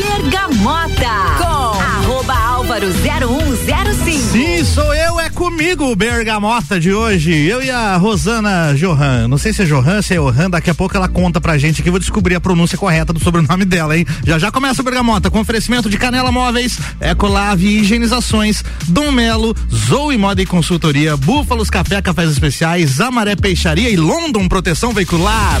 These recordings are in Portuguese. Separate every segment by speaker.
Speaker 1: Bergamota com arroba álvaro 0105.
Speaker 2: Sim, sou eu, é comigo Bergamota de hoje. Eu e a Rosana Johan. Não sei se é Johan, se é Johan, daqui a pouco ela conta pra gente que vou descobrir a pronúncia correta do sobrenome dela, hein? Já já começa o Bergamota com oferecimento de Canela Móveis, Ecolave Higienizações, Dom Melo, Zoe Moda e Consultoria, Búfalos Café Cafés Especiais, Amaré Peixaria e London Proteção Veicular.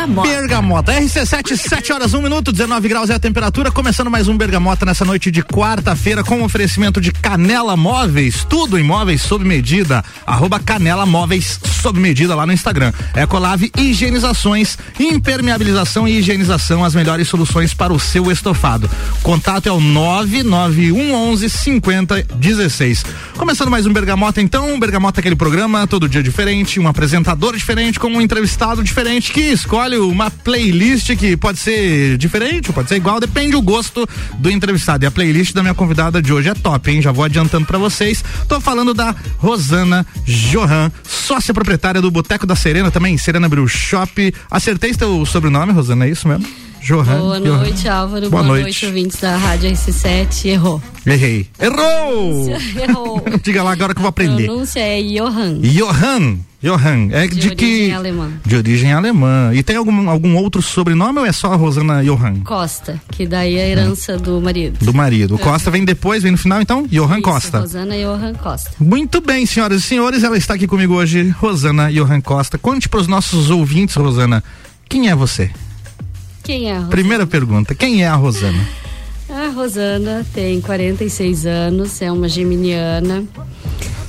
Speaker 1: Bergamota.
Speaker 2: Bergamota. RC7, 7 horas, 1 um minuto, 19 graus é a temperatura. Começando mais um Bergamota nessa noite de quarta-feira com oferecimento de Canela Móveis. Tudo em móveis sob medida. Arroba Canela Móveis sob medida lá no Instagram. Ecolave Higienizações, impermeabilização e higienização, as melhores soluções para o seu estofado. Contato é o 99111 5016. Começando mais um Bergamota, então. Bergamota é aquele programa, todo dia diferente, um apresentador diferente, com um entrevistado diferente que escolhe uma playlist que pode ser diferente pode ser igual, depende do gosto do entrevistado. E a playlist da minha convidada de hoje é top, hein? Já vou adiantando para vocês. Tô falando da Rosana Johan, sócia proprietária do Boteco da Serena também, Serena Brew Shop. Acertei seu sobrenome, Rosana, é isso mesmo? Johan.
Speaker 3: Boa
Speaker 2: Johan.
Speaker 3: noite, Álvaro.
Speaker 2: Boa
Speaker 3: Boa,
Speaker 2: noite.
Speaker 3: noite. ouvintes da Rádio RC7. Errou.
Speaker 2: Errei. Errou!
Speaker 3: Errou.
Speaker 2: Diga lá agora que eu vou
Speaker 3: A
Speaker 2: aprender.
Speaker 3: pronúncia é Johan.
Speaker 2: Johan. Johan. É de,
Speaker 3: De
Speaker 2: que.
Speaker 3: origem alemã.
Speaker 2: De origem alemã. E tem algum, algum outro sobrenome ou é só a Rosana Johan?
Speaker 3: Costa, que daí é a herança do marido.
Speaker 2: Do marido. O Costa vem depois, vem no final, então? Johan
Speaker 3: Isso,
Speaker 2: Costa.
Speaker 3: Rosana Johan Costa.
Speaker 2: Muito bem, senhoras e senhores, ela está aqui comigo hoje, Rosana Johan Costa. Conte para os nossos ouvintes, Rosana, quem é você?
Speaker 3: Quem é a Rosana?
Speaker 2: Primeira pergunta, quem é a Rosana?
Speaker 3: A Rosana tem 46 anos, é uma geminiana.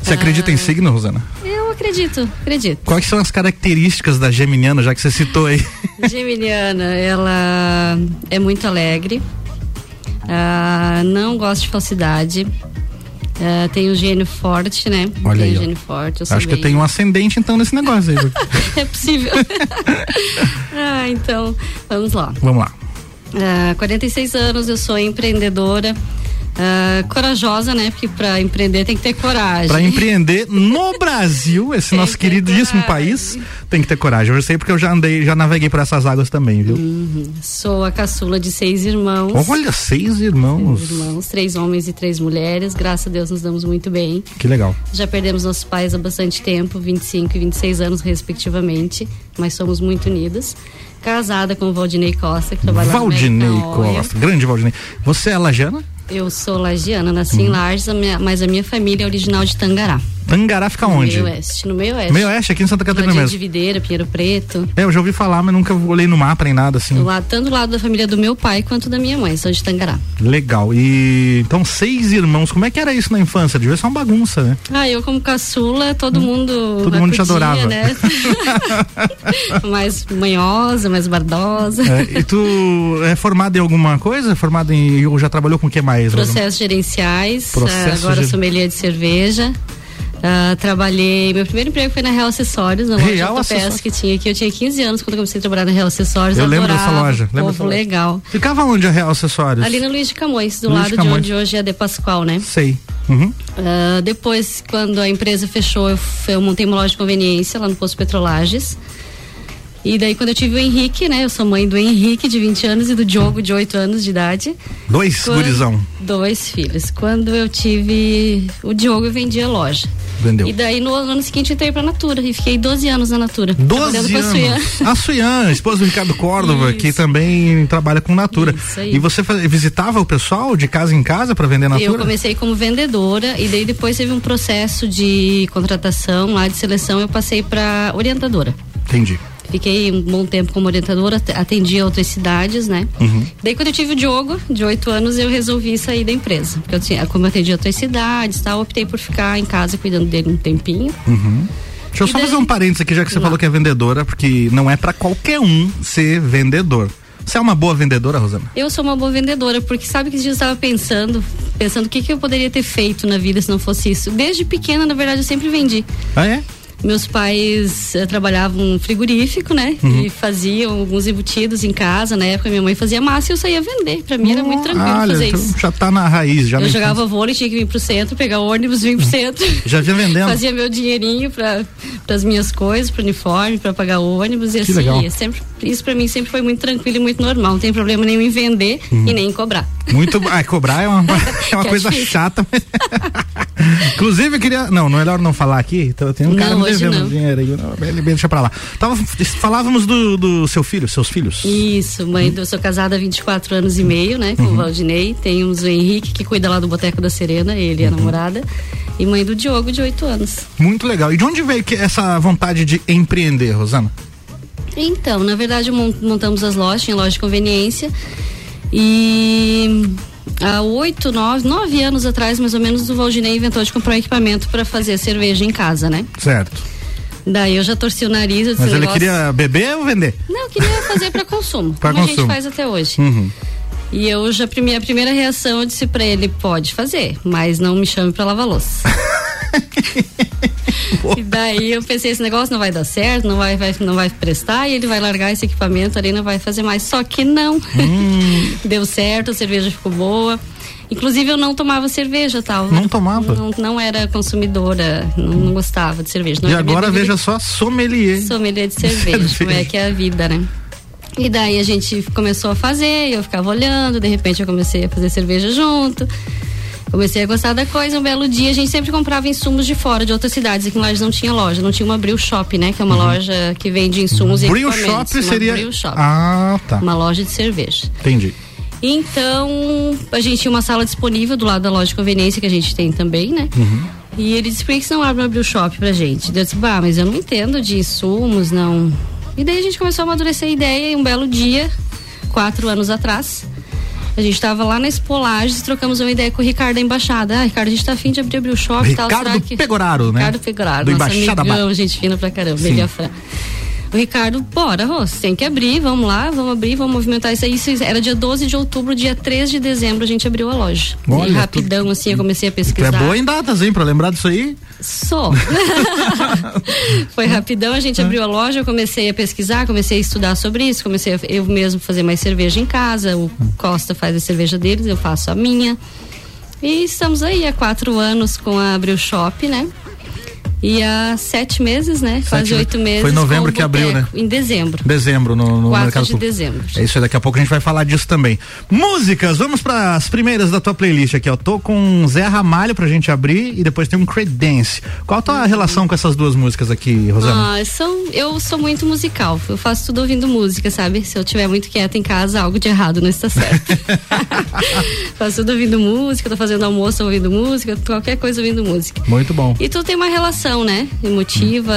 Speaker 2: Você acredita em
Speaker 3: Ah.
Speaker 2: signo, Rosana?
Speaker 3: Eu acredito, acredito.
Speaker 2: Quais são as características da geminiana, já que você citou aí?
Speaker 3: Geminiana, ela é muito alegre, ah, não gosta de falsidade, tem um gênio forte, né?
Speaker 2: Olha
Speaker 3: tem
Speaker 2: aí,
Speaker 3: um gênio forte. Eu
Speaker 2: Acho que eu tenho um ascendente então nesse negócio aí.
Speaker 3: É possível. ah, então, vamos lá.
Speaker 2: Vamos lá.
Speaker 3: Ah, 46 anos, eu sou empreendedora. Ah, corajosa, né? Porque para empreender tem que ter coragem.
Speaker 2: Para empreender no Brasil, esse
Speaker 3: Tem
Speaker 2: nosso
Speaker 3: que
Speaker 2: queridíssimo
Speaker 3: coragem.
Speaker 2: país, tem que ter coragem. Eu sei porque eu já andei, já naveguei por essas águas também, viu?
Speaker 3: Sou a caçula de seis irmãos.
Speaker 2: Olha, seis irmãos.
Speaker 3: Seis irmãos, três homens e três mulheres. Graças a Deus nos damos muito bem.
Speaker 2: Que legal.
Speaker 3: Já perdemos nossos pais há bastante tempo, 25 e 26 anos, respectivamente, mas somos muito unidas. Casada com o Valdinei Costa, que trabalha
Speaker 2: Valdinei. Costa, grande Valdinei. Você é lajana?
Speaker 3: Eu sou lagiana, nasci em Lages, a minha- mas a minha família é original de Tangará.
Speaker 2: Tangará fica
Speaker 3: no
Speaker 2: onde?
Speaker 3: meio oeste. No meio oeste.
Speaker 2: Meio oeste, aqui em Santa Catarina
Speaker 3: Ladinho de
Speaker 2: mesmo.
Speaker 3: Videira, Pinheiro Preto.
Speaker 2: É, eu já ouvi falar, mas nunca olhei no mapa nem nada assim.
Speaker 3: Lado, tanto do lado da família do meu pai quanto da minha mãe, sou de Tangará.
Speaker 2: Legal. E então seis irmãos. Como é que era isso na infância? Devia ser uma bagunça, né?
Speaker 3: Ah, eu como caçula, todo mundo.
Speaker 2: Hum. Todo mundo te
Speaker 3: acudia,
Speaker 2: adorava.
Speaker 3: Né? mais manhosa, mais bardosa.
Speaker 2: É, e tu é formado em alguma coisa? Formado em ou já trabalhou com o que mais? Rosana?
Speaker 3: Processos gerenciais,
Speaker 2: Processos
Speaker 3: ah, agora
Speaker 2: ger-
Speaker 3: sommelier de cerveja. Ah, trabalhei, meu primeiro emprego foi na Real Acessórios, na loja de
Speaker 2: Real Acessórios.
Speaker 3: que tinha aqui. Eu tinha 15 anos quando comecei a trabalhar na Real Acessórios.
Speaker 2: Eu lembro dessa
Speaker 3: adorava,
Speaker 2: loja, lembro dessa loja.
Speaker 3: legal.
Speaker 2: Ficava onde a Real Acessórios?
Speaker 3: Ali na Luiz de Camões, do
Speaker 2: Luiz de
Speaker 3: lado de,
Speaker 2: Camões.
Speaker 3: onde hoje é De Pascoal, né?
Speaker 2: Sei. Uhum.
Speaker 3: Ah, depois, quando a empresa fechou, eu, eu montei uma loja de conveniência lá no Posto Petrolages. E daí, quando eu tive o Henrique, né? Eu sou mãe do Henrique, de 20 anos, e do Diogo, de 8 anos de idade.
Speaker 2: Dois,
Speaker 3: Quando-
Speaker 2: gurizão.
Speaker 3: Dois filhos. Quando eu tive o Diogo, eu vendi a loja.
Speaker 2: Vendeu.
Speaker 3: E daí, no ano seguinte, eu entrei pra Natura e fiquei 12 anos na Natura.
Speaker 2: 12
Speaker 3: trabalhando com a Suyan.
Speaker 2: anos. A Suyan, esposa do Ricardo Córdova,
Speaker 3: Isso.
Speaker 2: que também trabalha com Natura.
Speaker 3: Isso aí.
Speaker 2: E você faz- visitava o pessoal de casa em casa para vender Natura?
Speaker 3: Eu comecei como vendedora e daí depois teve um processo de contratação lá de seleção, eu passei para orientadora.
Speaker 2: Entendi.
Speaker 3: Fiquei um bom tempo como orientadora, at- atendia outras cidades, né?
Speaker 2: Uhum.
Speaker 3: Daí quando eu tive o Diogo, de 8 anos, eu resolvi sair da empresa. Porque eu tinha, como eu atendia outras cidades e tal, optei por ficar em casa cuidando dele um tempinho.
Speaker 2: Deixa eu
Speaker 3: E
Speaker 2: só
Speaker 3: daí-
Speaker 2: fazer um parênteses aqui, já que você
Speaker 3: Lá.
Speaker 2: falou que é vendedora, porque não é para qualquer um ser vendedor. Você é uma boa vendedora, Rosana?
Speaker 3: Eu sou uma boa vendedora, porque sabe que eu estava pensando, pensando o que, que eu poderia ter feito na vida se não fosse isso. Desde pequena, na verdade, eu sempre vendi.
Speaker 2: Ah, é?
Speaker 3: Meus pais eh, trabalhavam frigorífico, né?
Speaker 2: Uhum.
Speaker 3: E faziam alguns embutidos em casa. Na época, minha mãe fazia massa e eu saía vender. Pra mim era muito tranquilo
Speaker 2: Olha,
Speaker 3: fazer
Speaker 2: então
Speaker 3: isso.
Speaker 2: já tá na raiz, já
Speaker 3: Eu jogava vôlei, tinha que vir pro centro, pegar ônibus, vir pro centro.
Speaker 2: Já vinha vendendo.
Speaker 3: Fazia meu dinheirinho para as minhas coisas, pro uniforme, para pagar ônibus e
Speaker 2: Que
Speaker 3: assim.
Speaker 2: legal.
Speaker 3: ia Sempre, isso pra mim sempre foi muito tranquilo e muito normal. Não tem problema nenhum em vender
Speaker 2: Uhum.
Speaker 3: e nem em cobrar.
Speaker 2: Muito. Ah, cobrar é uma, é uma coisa
Speaker 3: difícil.
Speaker 2: chata. mas- Inclusive, eu queria. Não, não é melhor não falar aqui. Então, tenho um
Speaker 3: Não,
Speaker 2: cara me devendo
Speaker 3: não.
Speaker 2: dinheiro aí. Deixa pra lá. Tava, falávamos do, do seu filho, seus filhos.
Speaker 3: Isso, mãe, do- eu sou casada há 24 anos e meio, né,
Speaker 2: Uhum.
Speaker 3: com o Valdinei. Temos o Henrique, que cuida lá do Boteco da Serena, ele e
Speaker 2: Uhum.
Speaker 3: a namorada. E mãe do Diogo, de 8 anos.
Speaker 2: Muito legal. E de onde veio que essa vontade de empreender, Rosana?
Speaker 3: Então, na verdade, mon- montamos as lojas, tinha loja de conveniência. E há oito, nove, nove anos atrás, mais ou menos, o Valdinei inventou de comprar um equipamento para fazer cerveja em casa, né?
Speaker 2: Certo.
Speaker 3: Daí eu já torci o nariz. Disse,
Speaker 2: Mas
Speaker 3: "O
Speaker 2: ele
Speaker 3: negócio-
Speaker 2: queria beber ou vender?
Speaker 3: Não, eu queria fazer para consumo,
Speaker 2: Pra
Speaker 3: como a
Speaker 2: consumo.
Speaker 3: gente faz até hoje.
Speaker 2: Uhum.
Speaker 3: E eu já, a primeira reação, eu disse pra ele, pode fazer, mas não me chame pra lavar louça. e daí eu pensei, esse negócio não vai dar certo, não vai, vai- não vai prestar, e ele vai largar esse equipamento ali, não vai fazer mais. Só que não.
Speaker 2: Hum.
Speaker 3: Deu certo, a cerveja ficou boa. Inclusive eu não tomava cerveja, tal.
Speaker 2: Não tomava?
Speaker 3: Não, não era consumidora, não, não gostava de cerveja. Não
Speaker 2: e agora veja só, sommelier.
Speaker 3: sommelier de cerveja, como é que é a vida, né? E daí a gente começou a fazer, eu ficava olhando, de repente eu comecei a fazer cerveja junto. Comecei a gostar da coisa, um belo dia a gente sempre comprava insumos de fora, de outras cidades, aqui em Lages não tinha loja, não tinha uma Brew Shop, né? Que é uma loja que vende insumos e
Speaker 2: Brew
Speaker 3: equipamentos.
Speaker 2: Shop seria.
Speaker 3: Brew Shop,
Speaker 2: Ah, tá.
Speaker 3: uma loja de cerveja.
Speaker 2: Entendi.
Speaker 3: Então, a gente tinha uma sala disponível do lado da loja de conveniência que a gente tem também, né? E ele disse, por que você não abre brew shop pra gente? Eu disse, bah, mas eu não entendo de insumos, não. E daí a gente começou a amadurecer a ideia e um belo dia, quatro anos atrás, a gente tava lá na Espolages, trocamos uma ideia com o Ricardo da Embaixada. Ah, Ricardo, a gente tá afim de abrir a brew shop e tal.
Speaker 2: Ricardo
Speaker 3: será que...
Speaker 2: Pegoraro, né?
Speaker 3: Ricardo Pegoraro,
Speaker 2: Do
Speaker 3: nosso
Speaker 2: Embaixada
Speaker 3: amigão,
Speaker 2: Bar.
Speaker 3: gente fina pra caramba, e a Fran. O Ricardo, bora, você tem que abrir, vamos lá, vamos abrir, vamos movimentar isso aí. Isso era dia 12 de outubro, dia 3 de dezembro a gente abriu a loja.
Speaker 2: Olha,
Speaker 3: e rapidão, assim, eu comecei a
Speaker 2: Tu
Speaker 3: pesquisar.
Speaker 2: é boa em datas, hein? Pra lembrar disso aí.
Speaker 3: Sou. Foi rapidão, a gente abriu a loja, eu comecei a pesquisar, comecei a estudar sobre isso, comecei a, eu mesmo fazer mais cerveja em casa, o Costa faz a cerveja deles, eu faço a minha. E estamos aí há quatro anos com a Abril Shop, né? E há sete meses, né? Quase
Speaker 2: Sete-
Speaker 3: oito meses.
Speaker 2: foi em novembro que abriu, né?
Speaker 3: Em dezembro.
Speaker 2: Dezembro, no, no
Speaker 3: 4
Speaker 2: Mercado
Speaker 3: de dezembro.
Speaker 2: É isso aí, daqui a pouco a gente vai falar disso também. Músicas, vamos para as primeiras da tua playlist aqui, ó. Tô com Zé Ramalho pra gente abrir e depois tem um Credence. Qual a tua relação com essas duas músicas aqui, Rosana?
Speaker 3: Ah, são, eu sou muito musical. Eu faço tudo ouvindo música, sabe? Se eu estiver muito quieta em casa, algo de errado não está certo. faço tudo ouvindo música, tô fazendo almoço ouvindo música, qualquer coisa ouvindo música.
Speaker 2: Muito bom.
Speaker 3: E tudo tem uma relação, né? Emotiva.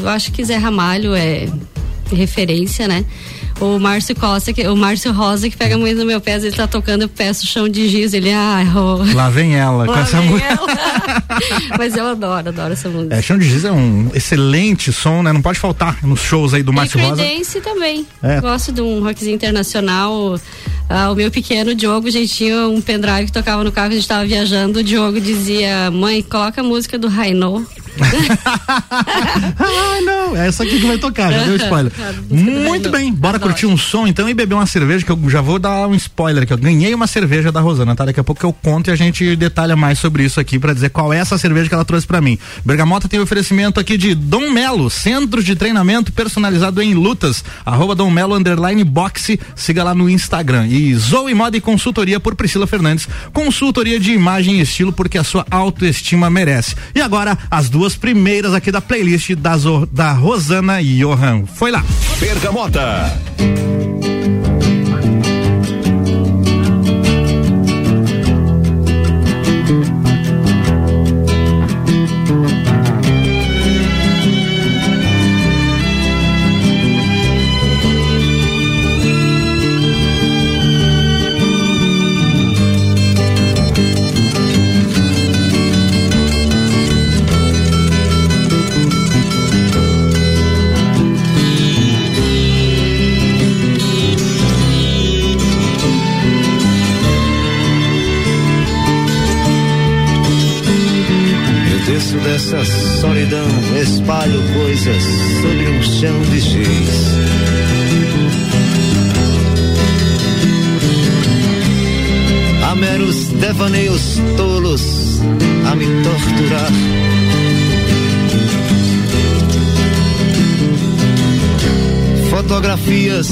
Speaker 3: Eu acho que Zé Ramalho é referência, né? O Márcio Costa, que, o Márcio Rosa, que pega muito no meu pé, ele tá tocando, eu peço chão de giz, ele, ah, oh.
Speaker 2: Lá vem ela com
Speaker 3: Lá
Speaker 2: essa
Speaker 3: vem
Speaker 2: música.
Speaker 3: Mas eu adoro, adoro essa música.
Speaker 2: É, Chão de Giz é um excelente som, né? Não pode faltar nos shows aí do Márcio
Speaker 3: e
Speaker 2: Rosa.
Speaker 3: Creedence também.
Speaker 2: É.
Speaker 3: Gosto de um rockzinho internacional. Ah, o meu pequeno Diogo, a gente tinha um pendrive que tocava no carro, a gente tava viajando. O Diogo dizia: Mãe, coloca a música do Rainô.
Speaker 2: Ah, não, é essa aqui que vai tocar, já deu spoiler.
Speaker 3: Do
Speaker 2: Muito bem, bora
Speaker 3: Adoro.
Speaker 2: curtir um som então e beber uma cerveja, que eu já vou dar um spoiler aqui. Eu ganhei uma cerveja da Rosana, tá? Daqui a pouco eu conto e a gente detalha mais sobre isso aqui pra dizer qual é essa cerveja que ela trouxe pra mim. Bergamota tem oferecimento aqui de Dom Melo, centro de treinamento personalizado em lutas, arroba Dom Melo underline boxe, siga lá no Instagram. E Zoe Moda e Consultoria por Priscila Fernandes, consultoria de imagem e estilo porque a sua autoestima merece. E agora, as duas primeiras aqui da playlist da, da Rosana Johan. Foi lá.
Speaker 4: Bergamota.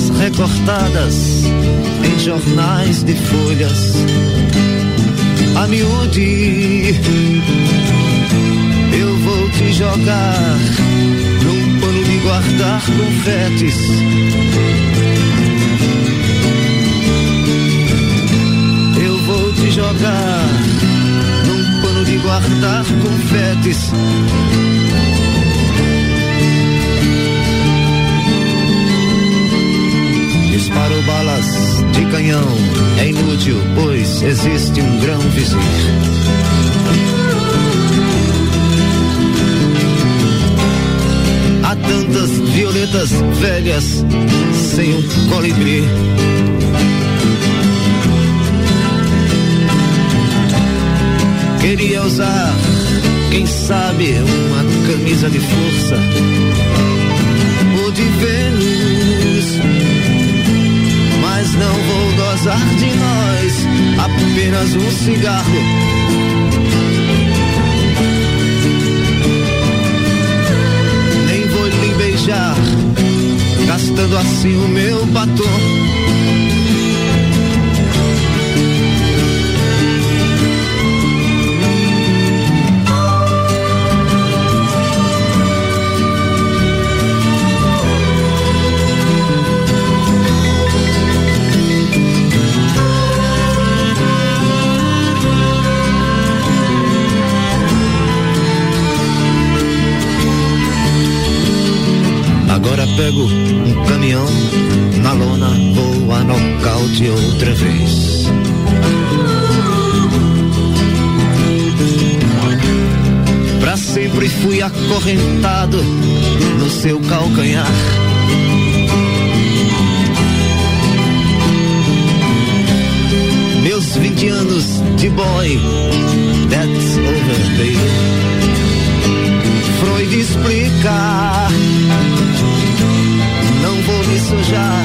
Speaker 4: Recortadas em jornais de folhas. A miúde, eu vou te jogar num pano de guardar confetes. Eu vou te jogar num pano de guardar confetes. Disparo balas de canhão é inútil, pois existe um grão vizir. Há tantas violetas velhas sem um colibri. Queria usar, quem sabe, uma camisa de força ou de Vênus gozar de nós, apenas um cigarro. Nem vou lhe beijar, gastando assim o meu batom. Outra vez. Pra sempre fui acorrentado no seu calcanhar. Meus 20 anos de boy, that's over, baby. Freud explica não vou me sujar,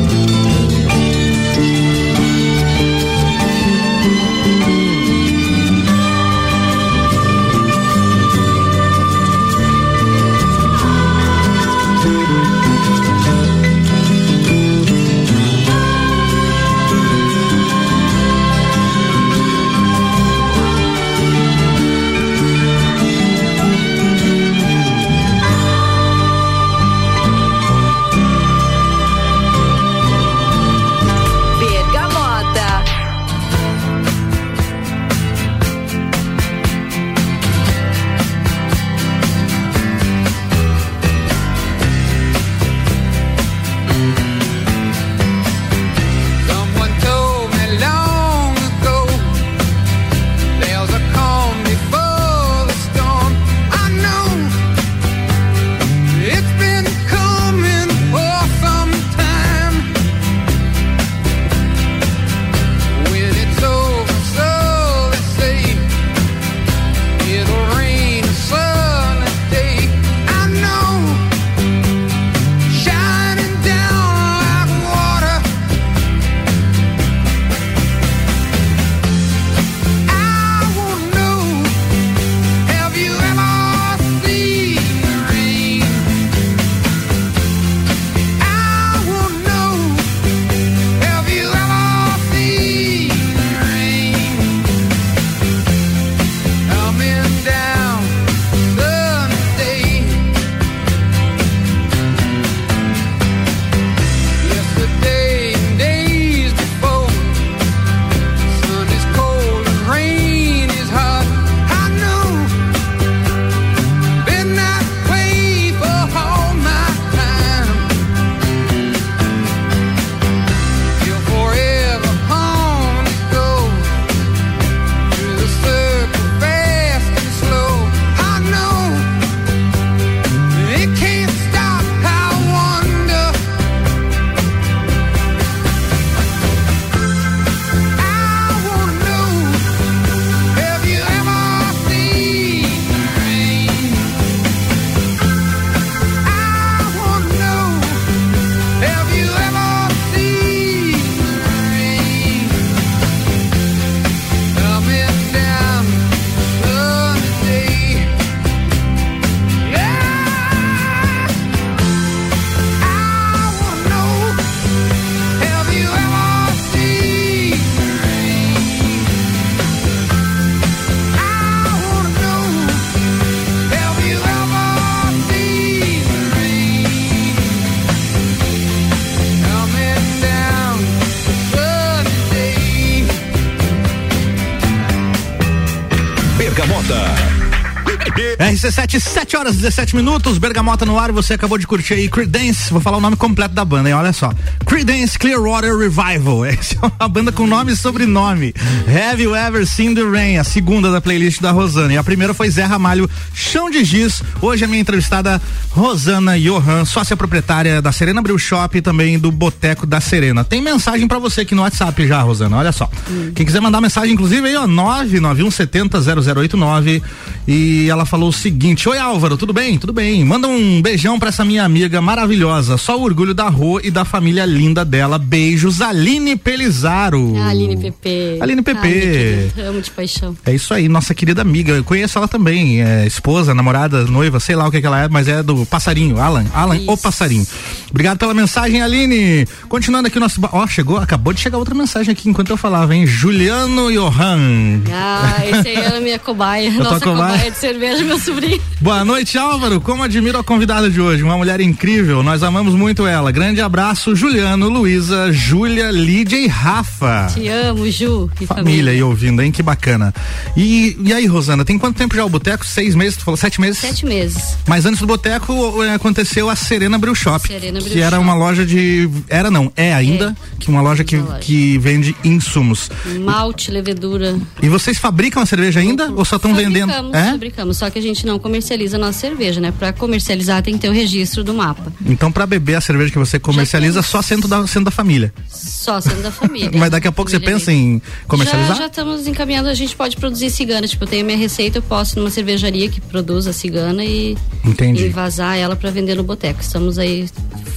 Speaker 2: RC7, 7 horas 17 minutos, Bergamota no ar, você acabou de curtir aí Creedence, vou falar o nome completo da banda, hein? Olha só. Creedence Clearwater Revival. Essa é uma banda com nome e sobrenome. Have You Ever Seen the Rain? A segunda da playlist da Rosana. E a primeira foi Zé Ramalho, Chão de Giz. Hoje a minha entrevistada Rosana Johan, sócia proprietária da Serena Brew Shop e também do Boteco da Serena. Tem mensagem para você aqui no WhatsApp já, Rosana. Olha só. Hum. Quem quiser mandar mensagem, inclusive aí, ó, 99170 0089 e ela falou o seguinte: Oi Álvaro, tudo bem? Tudo bem. Manda um beijão pra essa minha amiga maravilhosa. Só o orgulho da Rô e da família linda dela. Beijos, Aline Pelizaro.
Speaker 3: Ah, Aline Pepe.
Speaker 2: Aline Pepe.
Speaker 3: Ai, amo de paixão.
Speaker 2: É isso aí, nossa querida amiga. Eu conheço ela também. É esposa, namorada, noiva, sei lá o que, que ela é, mas é do passarinho. Alan. Alan, isso. o passarinho. Obrigado pela mensagem, Aline. Continuando aqui o nosso. Ó, oh, chegou, acabou de chegar outra mensagem aqui enquanto eu falava, hein? Juliano Johan.
Speaker 3: Ah, esse aí era minha cobaia. Nossa cobaia. cobaia de cerveja, meu sobrinho.
Speaker 2: Boa noite, Álvaro. Como admiro a convidada de hoje, uma mulher incrível. Nós amamos muito ela. Grande abraço, Juliano, Luísa, Júlia, Lídia e Rafa.
Speaker 3: Te amo, Ju.
Speaker 2: E família aí ouvindo, hein? Que bacana. E, e aí, Rosana, tem quanto tempo já o Boteco? Seis meses? Tu falou sete meses?
Speaker 3: Sete meses.
Speaker 2: Mas antes do Boteco é, aconteceu a Serena Brew Shop.
Speaker 3: Serena Brew
Speaker 2: que era
Speaker 3: Shop.
Speaker 2: uma loja de. Era não, é ainda, é. que uma loja que, loja. que vende insumos.
Speaker 3: Malte, levedura.
Speaker 2: E vocês fabricam a cerveja ainda? Ou só estão vendendo?
Speaker 3: É? Fabricamos, só que a gente não comercializa a nossa cerveja, né? Para comercializar tem que ter o registro do mapa.
Speaker 2: Então, para beber a cerveja que você comercializa, só sendo da, sendo da família.
Speaker 3: Só sendo da família.
Speaker 2: Mas daqui a pouco você pensa em comercializar?
Speaker 3: Já, já estamos encaminhando, a gente pode produzir cigana. Tipo, eu tenho minha receita, eu posso numa cervejaria que produz a cigana e,
Speaker 2: Entendi.
Speaker 3: e vazar ela para vender no boteco. Estamos aí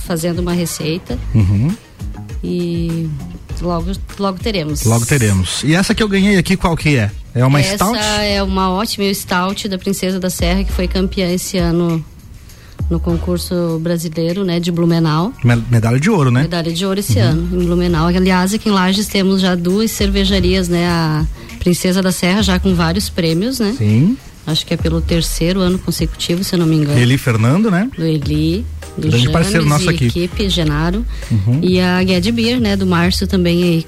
Speaker 3: fazendo uma receita.
Speaker 2: Uhum.
Speaker 3: E logo, logo teremos.
Speaker 2: Logo teremos. E essa que eu ganhei aqui, qual que é? É uma
Speaker 3: Essa
Speaker 2: stout?
Speaker 3: Essa é uma ótima stout da Princesa da Serra, que foi campeã esse ano no concurso brasileiro, né, de Blumenau.
Speaker 2: Medalha de ouro, né?
Speaker 3: Medalha de ouro esse uhum. ano, em Blumenau. Aliás, aqui em Lages temos já duas cervejarias, né, a Princesa da Serra já com vários prêmios, né?
Speaker 2: Sim.
Speaker 3: Acho que é pelo terceiro ano consecutivo, se eu não me engano.
Speaker 2: Eli Fernando, né?
Speaker 3: Do Eli, do
Speaker 2: Grande
Speaker 3: James
Speaker 2: parceiro nosso aqui.
Speaker 3: equipe, Genaro.
Speaker 2: Uhum.
Speaker 3: E a Gued Beer, né, do Márcio também aí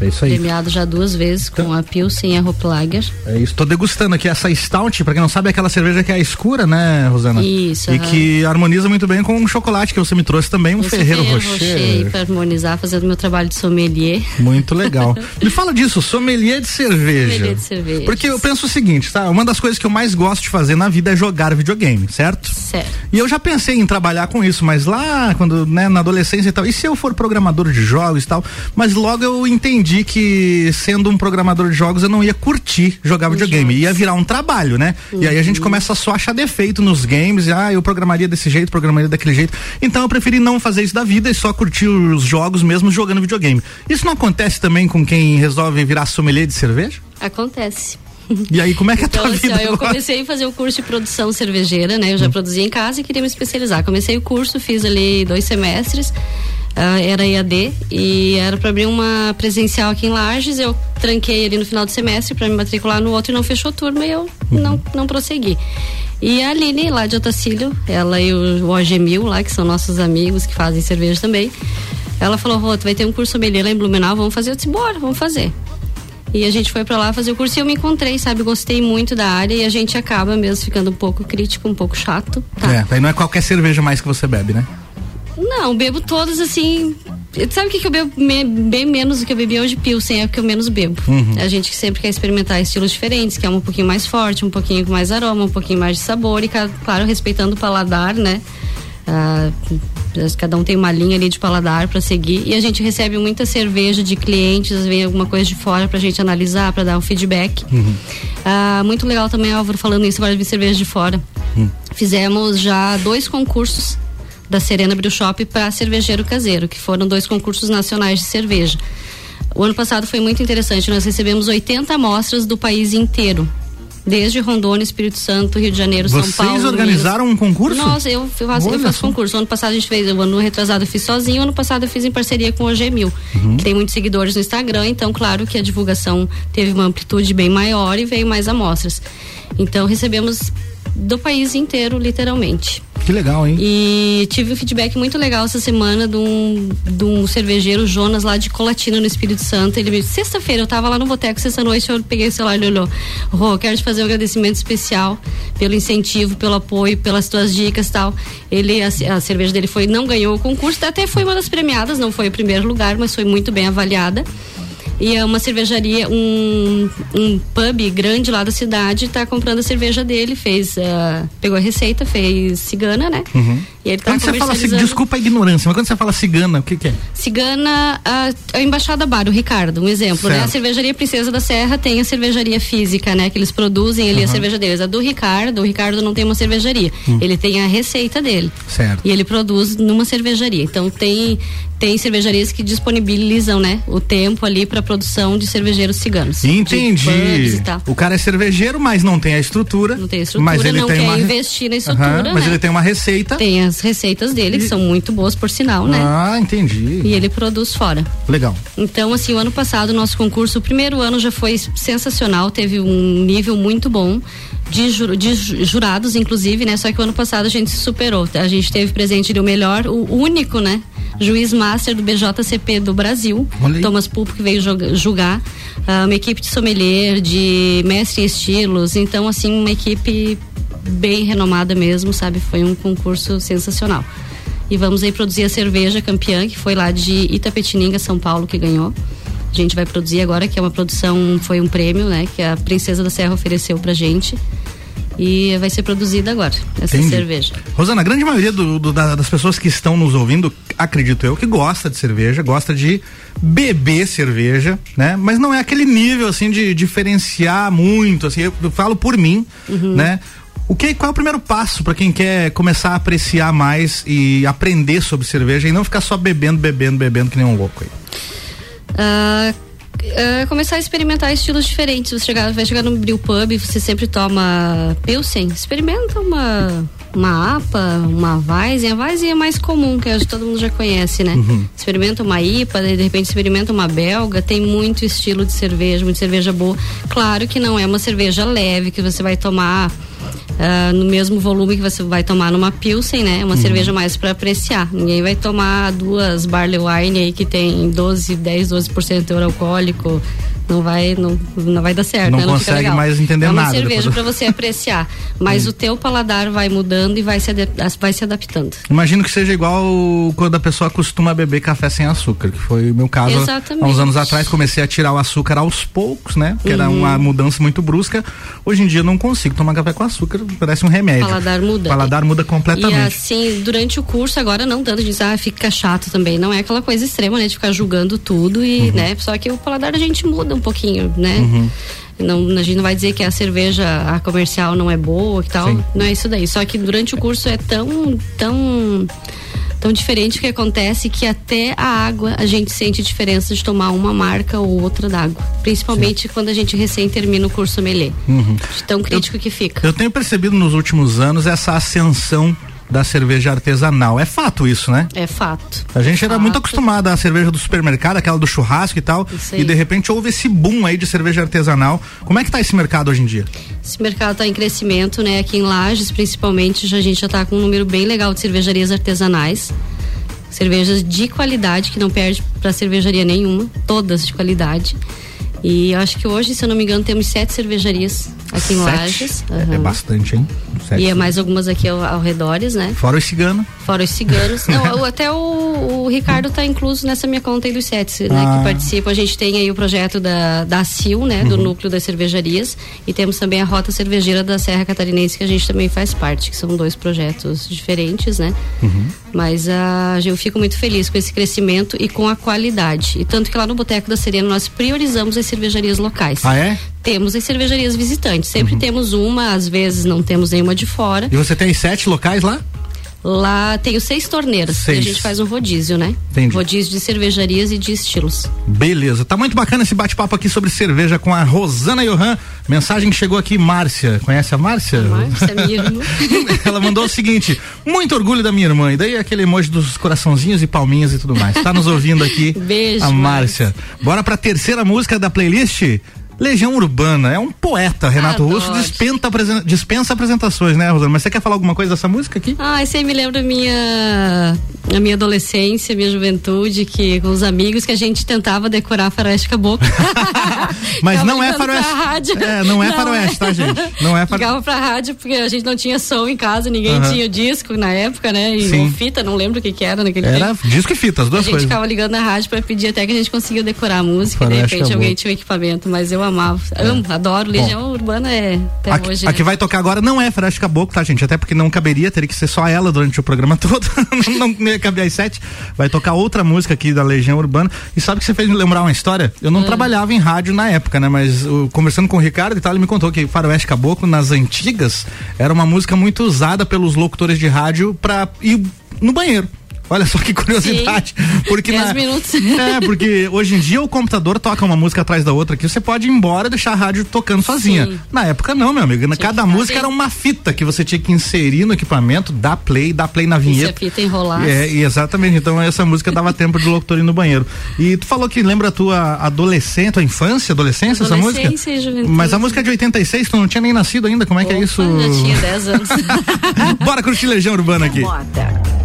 Speaker 2: é isso aí.
Speaker 3: Premiado já duas vezes com a Pilsen e a Hopplager.
Speaker 2: É isso. Tô degustando aqui essa Stout, pra quem não sabe, é aquela cerveja que é escura, né, Rosana?
Speaker 3: Isso.
Speaker 2: E -huh. que harmoniza muito bem com o chocolate que você me trouxe também, um
Speaker 3: Esse
Speaker 2: Ferreiro,
Speaker 3: Ferreiro
Speaker 2: Rocher.
Speaker 3: Rocher pra harmonizar, fazendo meu trabalho de sommelier.
Speaker 2: Muito legal. me fala disso, sommelier de cerveja.
Speaker 3: Sommelier de cerveja.
Speaker 2: Porque eu penso o seguinte, tá? Uma das coisas que eu mais gosto de fazer na vida é jogar videogame, certo?
Speaker 3: Certo.
Speaker 2: E eu já pensei em trabalhar com isso, mas lá, quando, né, na adolescência e tal, e se eu for programador de jogos e tal? Mas logo eu entendi que sendo um programador de jogos eu não ia curtir jogar videogame, ia virar um trabalho, né? Uhum. E aí a gente começa só a achar defeito nos games, e, ah, eu programaria desse jeito, programaria daquele jeito. Então eu preferi não fazer isso da vida e só curtir os jogos mesmo jogando videogame. Isso não acontece também com quem resolve virar sommelier de cerveja?
Speaker 3: Acontece.
Speaker 2: E aí, como é que
Speaker 3: então,
Speaker 2: é a tua
Speaker 3: assim,
Speaker 2: vida?
Speaker 3: Ó, eu comecei a fazer o curso de produção cervejeira, né? Eu já hum. produzia em casa e queria me especializar. Comecei o curso, fiz ali dois semestres. Uh, era EAD e era para abrir uma presencial aqui em Lages. Eu tranquei ali no final do semestre para me matricular no outro e não fechou turma e eu uhum. não, não prossegui. E a Aline, lá de Otacílio, ela e o OG1000 lá, que são nossos amigos que fazem cerveja também, ela falou: Rô, tu vai ter um curso sommelier lá em Blumenau, vamos fazer? Eu disse: bora, vamos fazer. E a gente foi para lá fazer o curso e eu me encontrei, sabe? Gostei muito da área e a gente acaba mesmo ficando um pouco crítico, um pouco chato. Tá?
Speaker 2: É, aí não é qualquer cerveja mais que você bebe, né?
Speaker 3: Não, bebo todas assim. Sabe o que, que eu bebo me, bem menos do que eu bebi hoje? Pilsen é o que eu menos bebo.
Speaker 2: Uhum.
Speaker 3: A gente sempre quer experimentar estilos diferentes, que é um pouquinho mais forte, um pouquinho com mais aroma, um pouquinho mais de sabor e, claro, respeitando o paladar, né? Ah, cada um tem uma linha ali de paladar para seguir e a gente recebe muita cerveja de clientes, vem alguma coisa de fora pra gente analisar, para dar um feedback.
Speaker 2: Uhum.
Speaker 3: Ah, muito legal também, Álvaro, falando isso agora de cerveja de fora.
Speaker 2: Uhum.
Speaker 3: Fizemos já dois concursos da Serena Brew Shop para cervejeiro caseiro, que foram dois concursos nacionais de cerveja. O ano passado foi muito interessante, nós recebemos 80 amostras do país inteiro. Desde Rondônia, Espírito Santo, Rio de Janeiro,
Speaker 2: Vocês
Speaker 3: São Paulo.
Speaker 2: Vocês organizaram
Speaker 3: Minas.
Speaker 2: um concurso?
Speaker 3: Nossa, eu, eu faço, eu faço concurso. Ano passado a gente fez, o ano retrasado eu fiz sozinho, o ano passado eu fiz em parceria com o G1000,
Speaker 2: uhum.
Speaker 3: que tem muitos seguidores no Instagram, então claro que a divulgação teve uma amplitude bem maior e veio mais amostras. Então recebemos do país inteiro, literalmente.
Speaker 2: Que legal, hein?
Speaker 3: E tive um feedback muito legal essa semana de um, de um cervejeiro Jonas lá de Colatina no Espírito Santo. Ele me sexta-feira eu tava lá no boteco sexta noite, eu peguei o celular e ele olhou. Rô, quero te fazer um agradecimento especial pelo incentivo, pelo apoio, pelas tuas dicas e tal. Ele, a, a cerveja dele foi, não ganhou o concurso, até foi uma das premiadas, não foi o primeiro lugar, mas foi muito bem avaliada. E é uma cervejaria, um, um pub grande lá da cidade, tá comprando a cerveja dele, fez, uh, pegou a receita, fez cigana, né?
Speaker 2: Uhum.
Speaker 3: E ele tá
Speaker 2: Quando você fala, desculpa a ignorância, mas quando você fala cigana, o que que é?
Speaker 3: Cigana, a, a Embaixada Bar, o Ricardo, um exemplo, né? A cervejaria Princesa da Serra tem a cervejaria física, né? Que eles produzem ali a cerveja deles. A do Ricardo, o Ricardo não tem uma cervejaria. Ele tem a receita dele.
Speaker 2: Certo.
Speaker 3: E ele produz numa cervejaria. Então tem tem cervejarias que disponibilizam, né, o tempo ali para produção de cervejeiros ciganos.
Speaker 2: Entendi. O cara é cervejeiro, mas não tem a estrutura.
Speaker 3: Não tem estrutura,
Speaker 2: mas ele
Speaker 3: não
Speaker 2: tem
Speaker 3: quer
Speaker 2: uma...
Speaker 3: investir na estrutura,
Speaker 2: Mas
Speaker 3: né?
Speaker 2: ele tem uma receita.
Speaker 3: Tem as receitas dele, que são muito boas, por sinal, né?
Speaker 2: Ah, entendi.
Speaker 3: E ele produz fora.
Speaker 2: Legal.
Speaker 3: Então, assim, o ano passado, o nosso concurso, o primeiro ano já foi sensacional, teve um nível muito bom de, de ju- jurados, inclusive, né? Só que o ano passado a gente se superou. A gente teve presente ali o melhor, o único, né? Juiz master do BJCP do Brasil,
Speaker 2: Olha aí.
Speaker 3: Thomas Pulpo, que veio julgar, ah, uma equipe de sommelier, de mestre em estilos, então, assim, uma equipe bem renomada mesmo, sabe? Foi um concurso sensacional. E vamos aí produzir a cerveja campeã, que foi lá de Itapetininga, São Paulo, que ganhou. A gente vai produzir agora, que é uma produção, foi um prêmio, né? Que a Princesa da Serra ofereceu pra gente. E vai ser produzida agora, essa
Speaker 2: Entendi.
Speaker 3: cerveja.
Speaker 2: Rosana, a grande maioria do- do- da- das pessoas que estão nos ouvindo, acredito eu, que gosta de cerveja, gosta de beber cerveja, né? Mas não é aquele nível assim de diferenciar muito, assim, eu, eu falo por mim,
Speaker 3: Uhum.
Speaker 2: né? O que, qual é o primeiro passo para quem quer começar a apreciar mais e aprender sobre cerveja e não ficar só bebendo, bebendo, bebendo que nem um louco aí?
Speaker 3: Ah, ah, começar a experimentar estilos diferentes. Você chegar, vai chegar no brew pub, você sempre toma Pilsen. Experimenta uma uma APA, uma Weizen. A Weizen é mais comum, que acho que todo mundo já conhece, né? Experimenta uma IPA, de repente experimenta uma belga. Tem muito estilo de cerveja, muita cerveja boa. Claro que não é uma cerveja leve que você vai tomar ah, no mesmo volume que você vai tomar numa Pilsen, né? Uma cerveja mais para apreciar. Ninguém vai tomar duas Barley Wine aí que tem 12, 10, 12% de teor alcoólico. Não vai, não, não vai dar certo,
Speaker 2: Não
Speaker 3: né? fica
Speaker 2: consegue mais entender
Speaker 3: é uma
Speaker 2: nada
Speaker 3: cerveja para você apreciar, mas o teu paladar vai mudando e vai se, vai se adaptando.
Speaker 2: Imagino que seja igual quando a pessoa costuma beber café sem açúcar, que foi o meu caso.
Speaker 3: Exatamente.
Speaker 2: Há uns anos atrás comecei a tirar o açúcar aos poucos, né? Que era
Speaker 3: Uhum.
Speaker 2: uma mudança muito brusca. Hoje em dia eu não consigo tomar café com açúcar, parece um remédio.
Speaker 3: O paladar muda.
Speaker 2: O paladar muda
Speaker 3: E
Speaker 2: completamente.
Speaker 3: assim, durante o curso, agora não tanto, gente diz, ah, fica chato também. Não é aquela coisa extrema, né? De ficar julgando tudo
Speaker 2: Uhum.
Speaker 3: e, né? Só que o paladar a gente muda um pouquinho, né? Não, a gente não vai dizer que a cerveja a comercial não é boa e tal.
Speaker 2: Sim.
Speaker 3: Não é isso daí. Só que durante o curso é tão, tão, tão diferente que acontece que até a água a gente sente diferença de tomar uma marca ou outra d'água. Principalmente quando a gente recém termina o curso sommelier. De tão crítico que fica.
Speaker 2: Eu tenho percebido nos últimos anos essa ascensão da cerveja artesanal. É fato isso, né?
Speaker 3: É fato.
Speaker 2: A gente era
Speaker 3: Fato.
Speaker 2: muito acostumado à cerveja do supermercado, aquela do churrasco e tal. E de repente houve esse boom aí de cerveja artesanal. Como é que tá esse mercado hoje em dia?
Speaker 3: Esse mercado está em crescimento, né? Aqui em Lages, principalmente, já, a gente já está com um número bem legal de cervejarias artesanais. Cervejas de qualidade, que não perde para cervejaria nenhuma, todas de qualidade. E eu acho que hoje, se eu não me engano, temos sete cervejarias aqui em
Speaker 2: Sete?
Speaker 3: Lages.
Speaker 2: É, é
Speaker 3: Aham.
Speaker 2: bastante, hein? Sete.
Speaker 3: E é mais algumas aqui ao, ao redores, né?
Speaker 2: Fora o cigano.
Speaker 3: Fora os ciganos. Não, até o, o Ricardo tá incluso nessa minha conta aí dos sete, né?
Speaker 2: Ah.
Speaker 3: Que participam. A gente tem aí o projeto da, da CIL, né?
Speaker 2: Uhum.
Speaker 3: Do núcleo das cervejarias. E temos também a Rota Cervejeira da Serra Catarinense, que a gente também faz parte, que são dois projetos diferentes, né?
Speaker 2: Uhum.
Speaker 3: Mas ah, eu fico muito feliz com esse crescimento e com a qualidade. E tanto que lá no Boteco da Serena nós priorizamos as cervejarias locais.
Speaker 2: Ah, é?
Speaker 3: Temos as cervejarias visitantes. Sempre temos uma, às vezes não temos nenhuma de fora.
Speaker 2: E você tem sete locais lá?
Speaker 3: Lá tenho seis torneiras.
Speaker 2: Seis.
Speaker 3: E a gente faz um rodízio, né?
Speaker 2: Entendi.
Speaker 3: Rodízio de cervejarias e de estilos.
Speaker 2: Beleza, tá muito bacana esse bate-papo aqui sobre cerveja com a Rosana Johan. Mensagem que chegou aqui, Márcia. Conhece a Márcia?
Speaker 3: Márcia, minha irmã.
Speaker 2: Ela mandou o seguinte: muito orgulho da minha irmã. E daí aquele emoji dos coraçãozinhos e palminhas e tudo mais. Tá nos ouvindo aqui
Speaker 3: Beijo,
Speaker 2: a Márcia. Bora pra terceira música da playlist? Legião Urbana, é um poeta, Renato
Speaker 3: Adoro.
Speaker 2: Russo, dispensa, dispensa apresentações, né, Rosana? Mas você quer falar alguma coisa dessa música aqui?
Speaker 3: Ah, esse aí me lembra a minha, a minha adolescência, minha juventude, que com os amigos que a gente tentava decorar faroeste caboclo.
Speaker 2: Mas não é faroeste.
Speaker 3: rádio.
Speaker 2: É, não é faroeste, tá, gente? Não é faroeste.
Speaker 3: Ligava pra rádio porque a gente não tinha som em casa, ninguém tinha disco na época, né? E
Speaker 2: Sim.
Speaker 3: ou fita, não lembro o que que era naquele
Speaker 2: Era
Speaker 3: tempo.
Speaker 2: disco e fita, as
Speaker 3: A
Speaker 2: duas
Speaker 3: gente
Speaker 2: coisas.
Speaker 3: ficava ligando na rádio pra pedir até que a gente conseguia decorar a música. e de repente alguém tinha o equipamento, mas eu amava. Amo, adoro. Legião Urbana é até
Speaker 2: A,
Speaker 3: hoje.
Speaker 2: a
Speaker 3: né?
Speaker 2: que vai tocar agora não é Faroeste Caboclo, tá, gente? Até porque não caberia, teria que ser só ela durante o programa todo. não, não ia caber às sete. Vai tocar outra música aqui da Legião Urbana. E sabe que você fez me lembrar uma história? Eu não trabalhava em rádio na época, né? Mas o- conversando com o Ricardo e tal, ele me contou que Faroeste Caboclo, nas antigas, era uma música muito usada pelos locutores de rádio pra ir no banheiro. Olha só que curiosidade. Porque
Speaker 3: Dez
Speaker 2: na,
Speaker 3: minutos.
Speaker 2: É, porque hoje em dia o computador toca uma música atrás da outra aqui, você pode ir embora e deixar a rádio tocando sozinha.
Speaker 3: Sim.
Speaker 2: Na época não, meu amigo. Cada
Speaker 3: que
Speaker 2: música
Speaker 3: fazer.
Speaker 2: era uma fita que você tinha que inserir no equipamento, dar play, dar play na
Speaker 3: Se a
Speaker 2: vinheta.
Speaker 3: fita enrolasse.
Speaker 2: É, e exatamente. Então essa música dava tempo de locutor ir no banheiro. E tu falou que lembra a tua adolescente, tua infância, adolescência, essa música?
Speaker 3: Adolescência e juventude.
Speaker 2: Mas a música é de 86, tu não tinha nem nascido ainda, como é que é
Speaker 3: Opa,
Speaker 2: isso?
Speaker 3: Já tinha 10 anos.
Speaker 2: Bora curtir Legião Urbana aqui.
Speaker 1: Mota.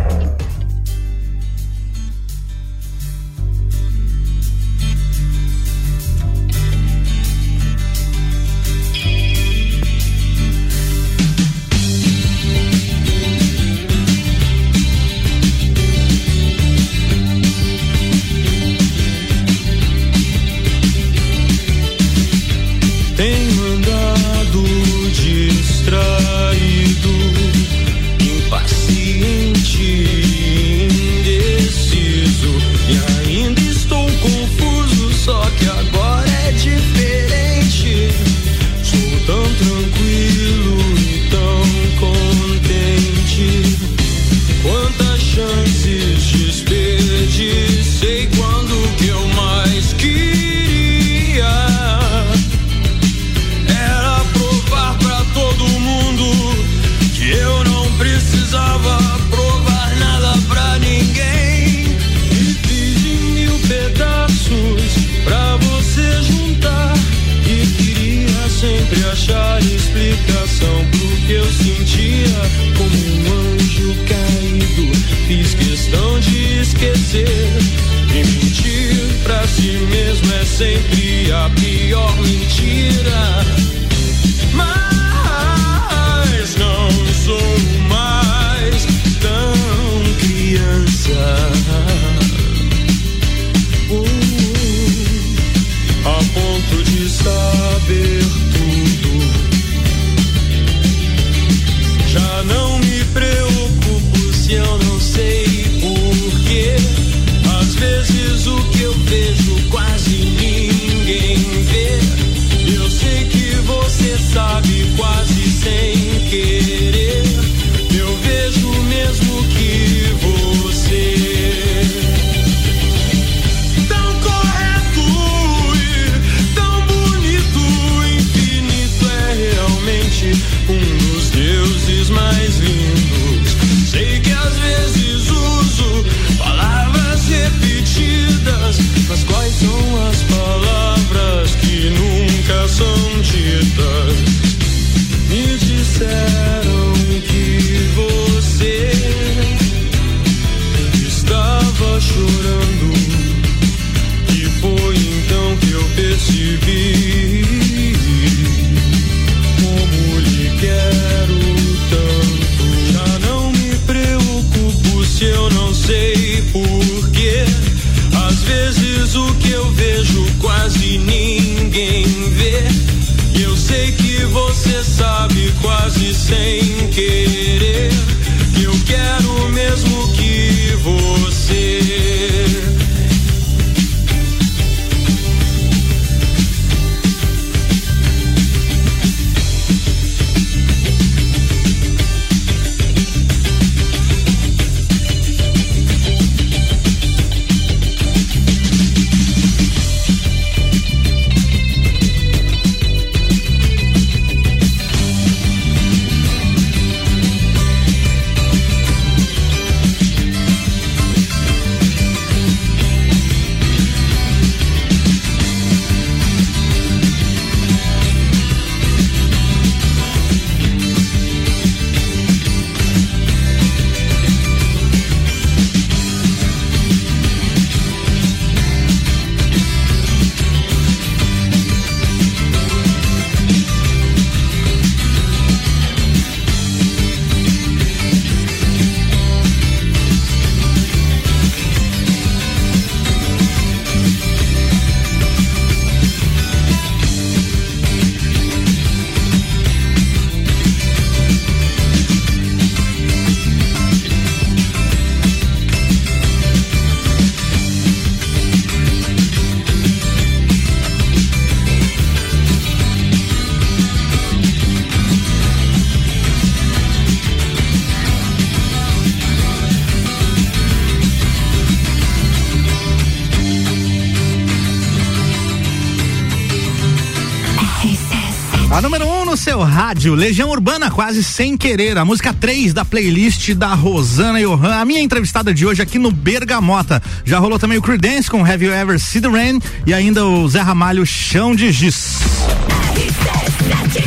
Speaker 2: Rádio, Legião Urbana, quase sem querer. A música 3 da playlist da Rosana Johan. A minha entrevistada de hoje aqui no Bergamota. Já rolou também o Creedence com Have You Ever Seen the Rain e ainda o Zé Ramalho Chão de Giz.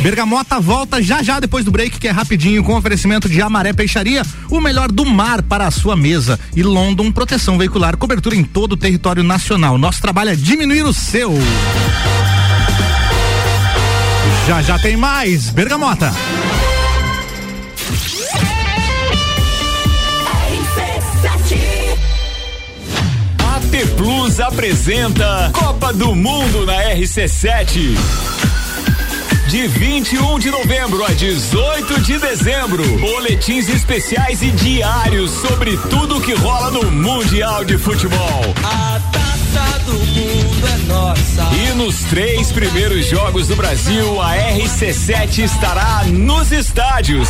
Speaker 2: Bergamota volta já já depois do break, que é rapidinho, com oferecimento de Amaré Peixaria, o melhor do mar para a sua mesa. E London Proteção Veicular, cobertura em todo o território nacional. Nosso trabalho é diminuir o seu. Já já tem mais. Bergamota.
Speaker 5: AT Plus apresenta Copa do Mundo na RC7. De 21 de novembro a 18 de dezembro, boletins especiais e diários sobre tudo que rola no Mundial de Futebol.
Speaker 6: A do mundo é nossa.
Speaker 5: E nos três primeiros jogos do Brasil, a RC7 estará nos estádios.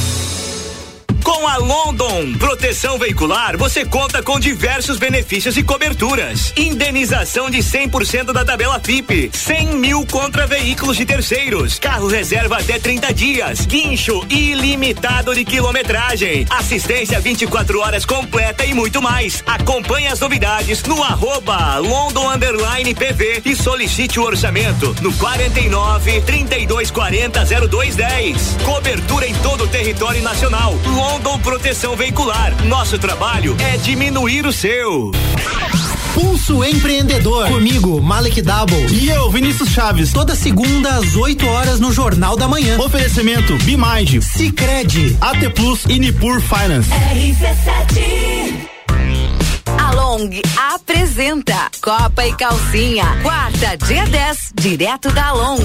Speaker 7: Com a London Proteção Veicular, você conta com diversos benefícios e coberturas. Indenização de 100% da tabela FIP, 100 mil contra veículos de terceiros, carro reserva até 30 dias, guincho ilimitado de quilometragem, assistência 24 horas completa e muito mais. Acompanhe as novidades no arroba London PV e solicite o orçamento no 49 3240 0210. Cobertura em todo o território nacional. London Proteção Veicular. Nosso trabalho é diminuir o seu.
Speaker 8: Pulso Empreendedor. Comigo, Malek Double.
Speaker 9: E eu, Vinícius Chaves.
Speaker 8: Toda segunda às 8 horas no Jornal da Manhã.
Speaker 9: Oferecimento Bimind,
Speaker 8: Cicred,
Speaker 9: AT Plus e Nipur Finance.
Speaker 1: RC7 a Long apresenta Copa e Calcinha, quarta, dia 10, direto da Long.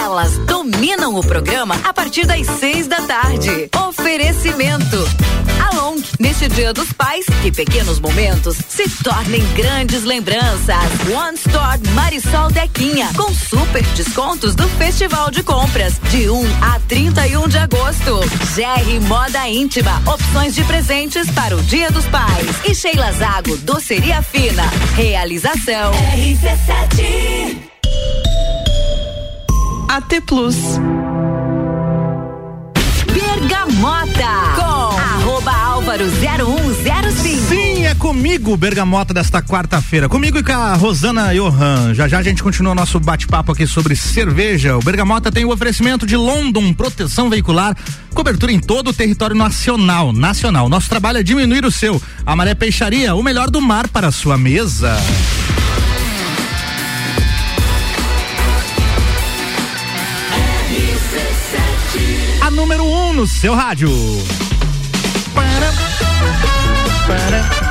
Speaker 1: Elas dominam o programa a partir das seis da tarde. Oferecimento. Along, neste Dia dos Pais, que pequenos momentos se tornem grandes lembranças. One Store Marisol Dequinha, com super descontos do Festival de Compras, de 1 a 31 de agosto. GR Moda Íntima, opções de presentes para o Dia dos Pais. E Sheila Zago, doceria fina. Realização. RC7.
Speaker 10: AT Plus.
Speaker 1: Bergamota álvaro 0105.
Speaker 2: Sim, é comigo, Bergamota, desta quarta-feira. Comigo e com a Rosana Johan. Já já a gente continua nosso bate-papo aqui sobre cerveja. O Bergamota tem o oferecimento de London Proteção Veicular, cobertura em todo o território nacional. Nacional. Nosso trabalho é diminuir o seu. A Maré Peixaria, o melhor do mar para a sua mesa. A número 1 um no seu rádio. Para, para.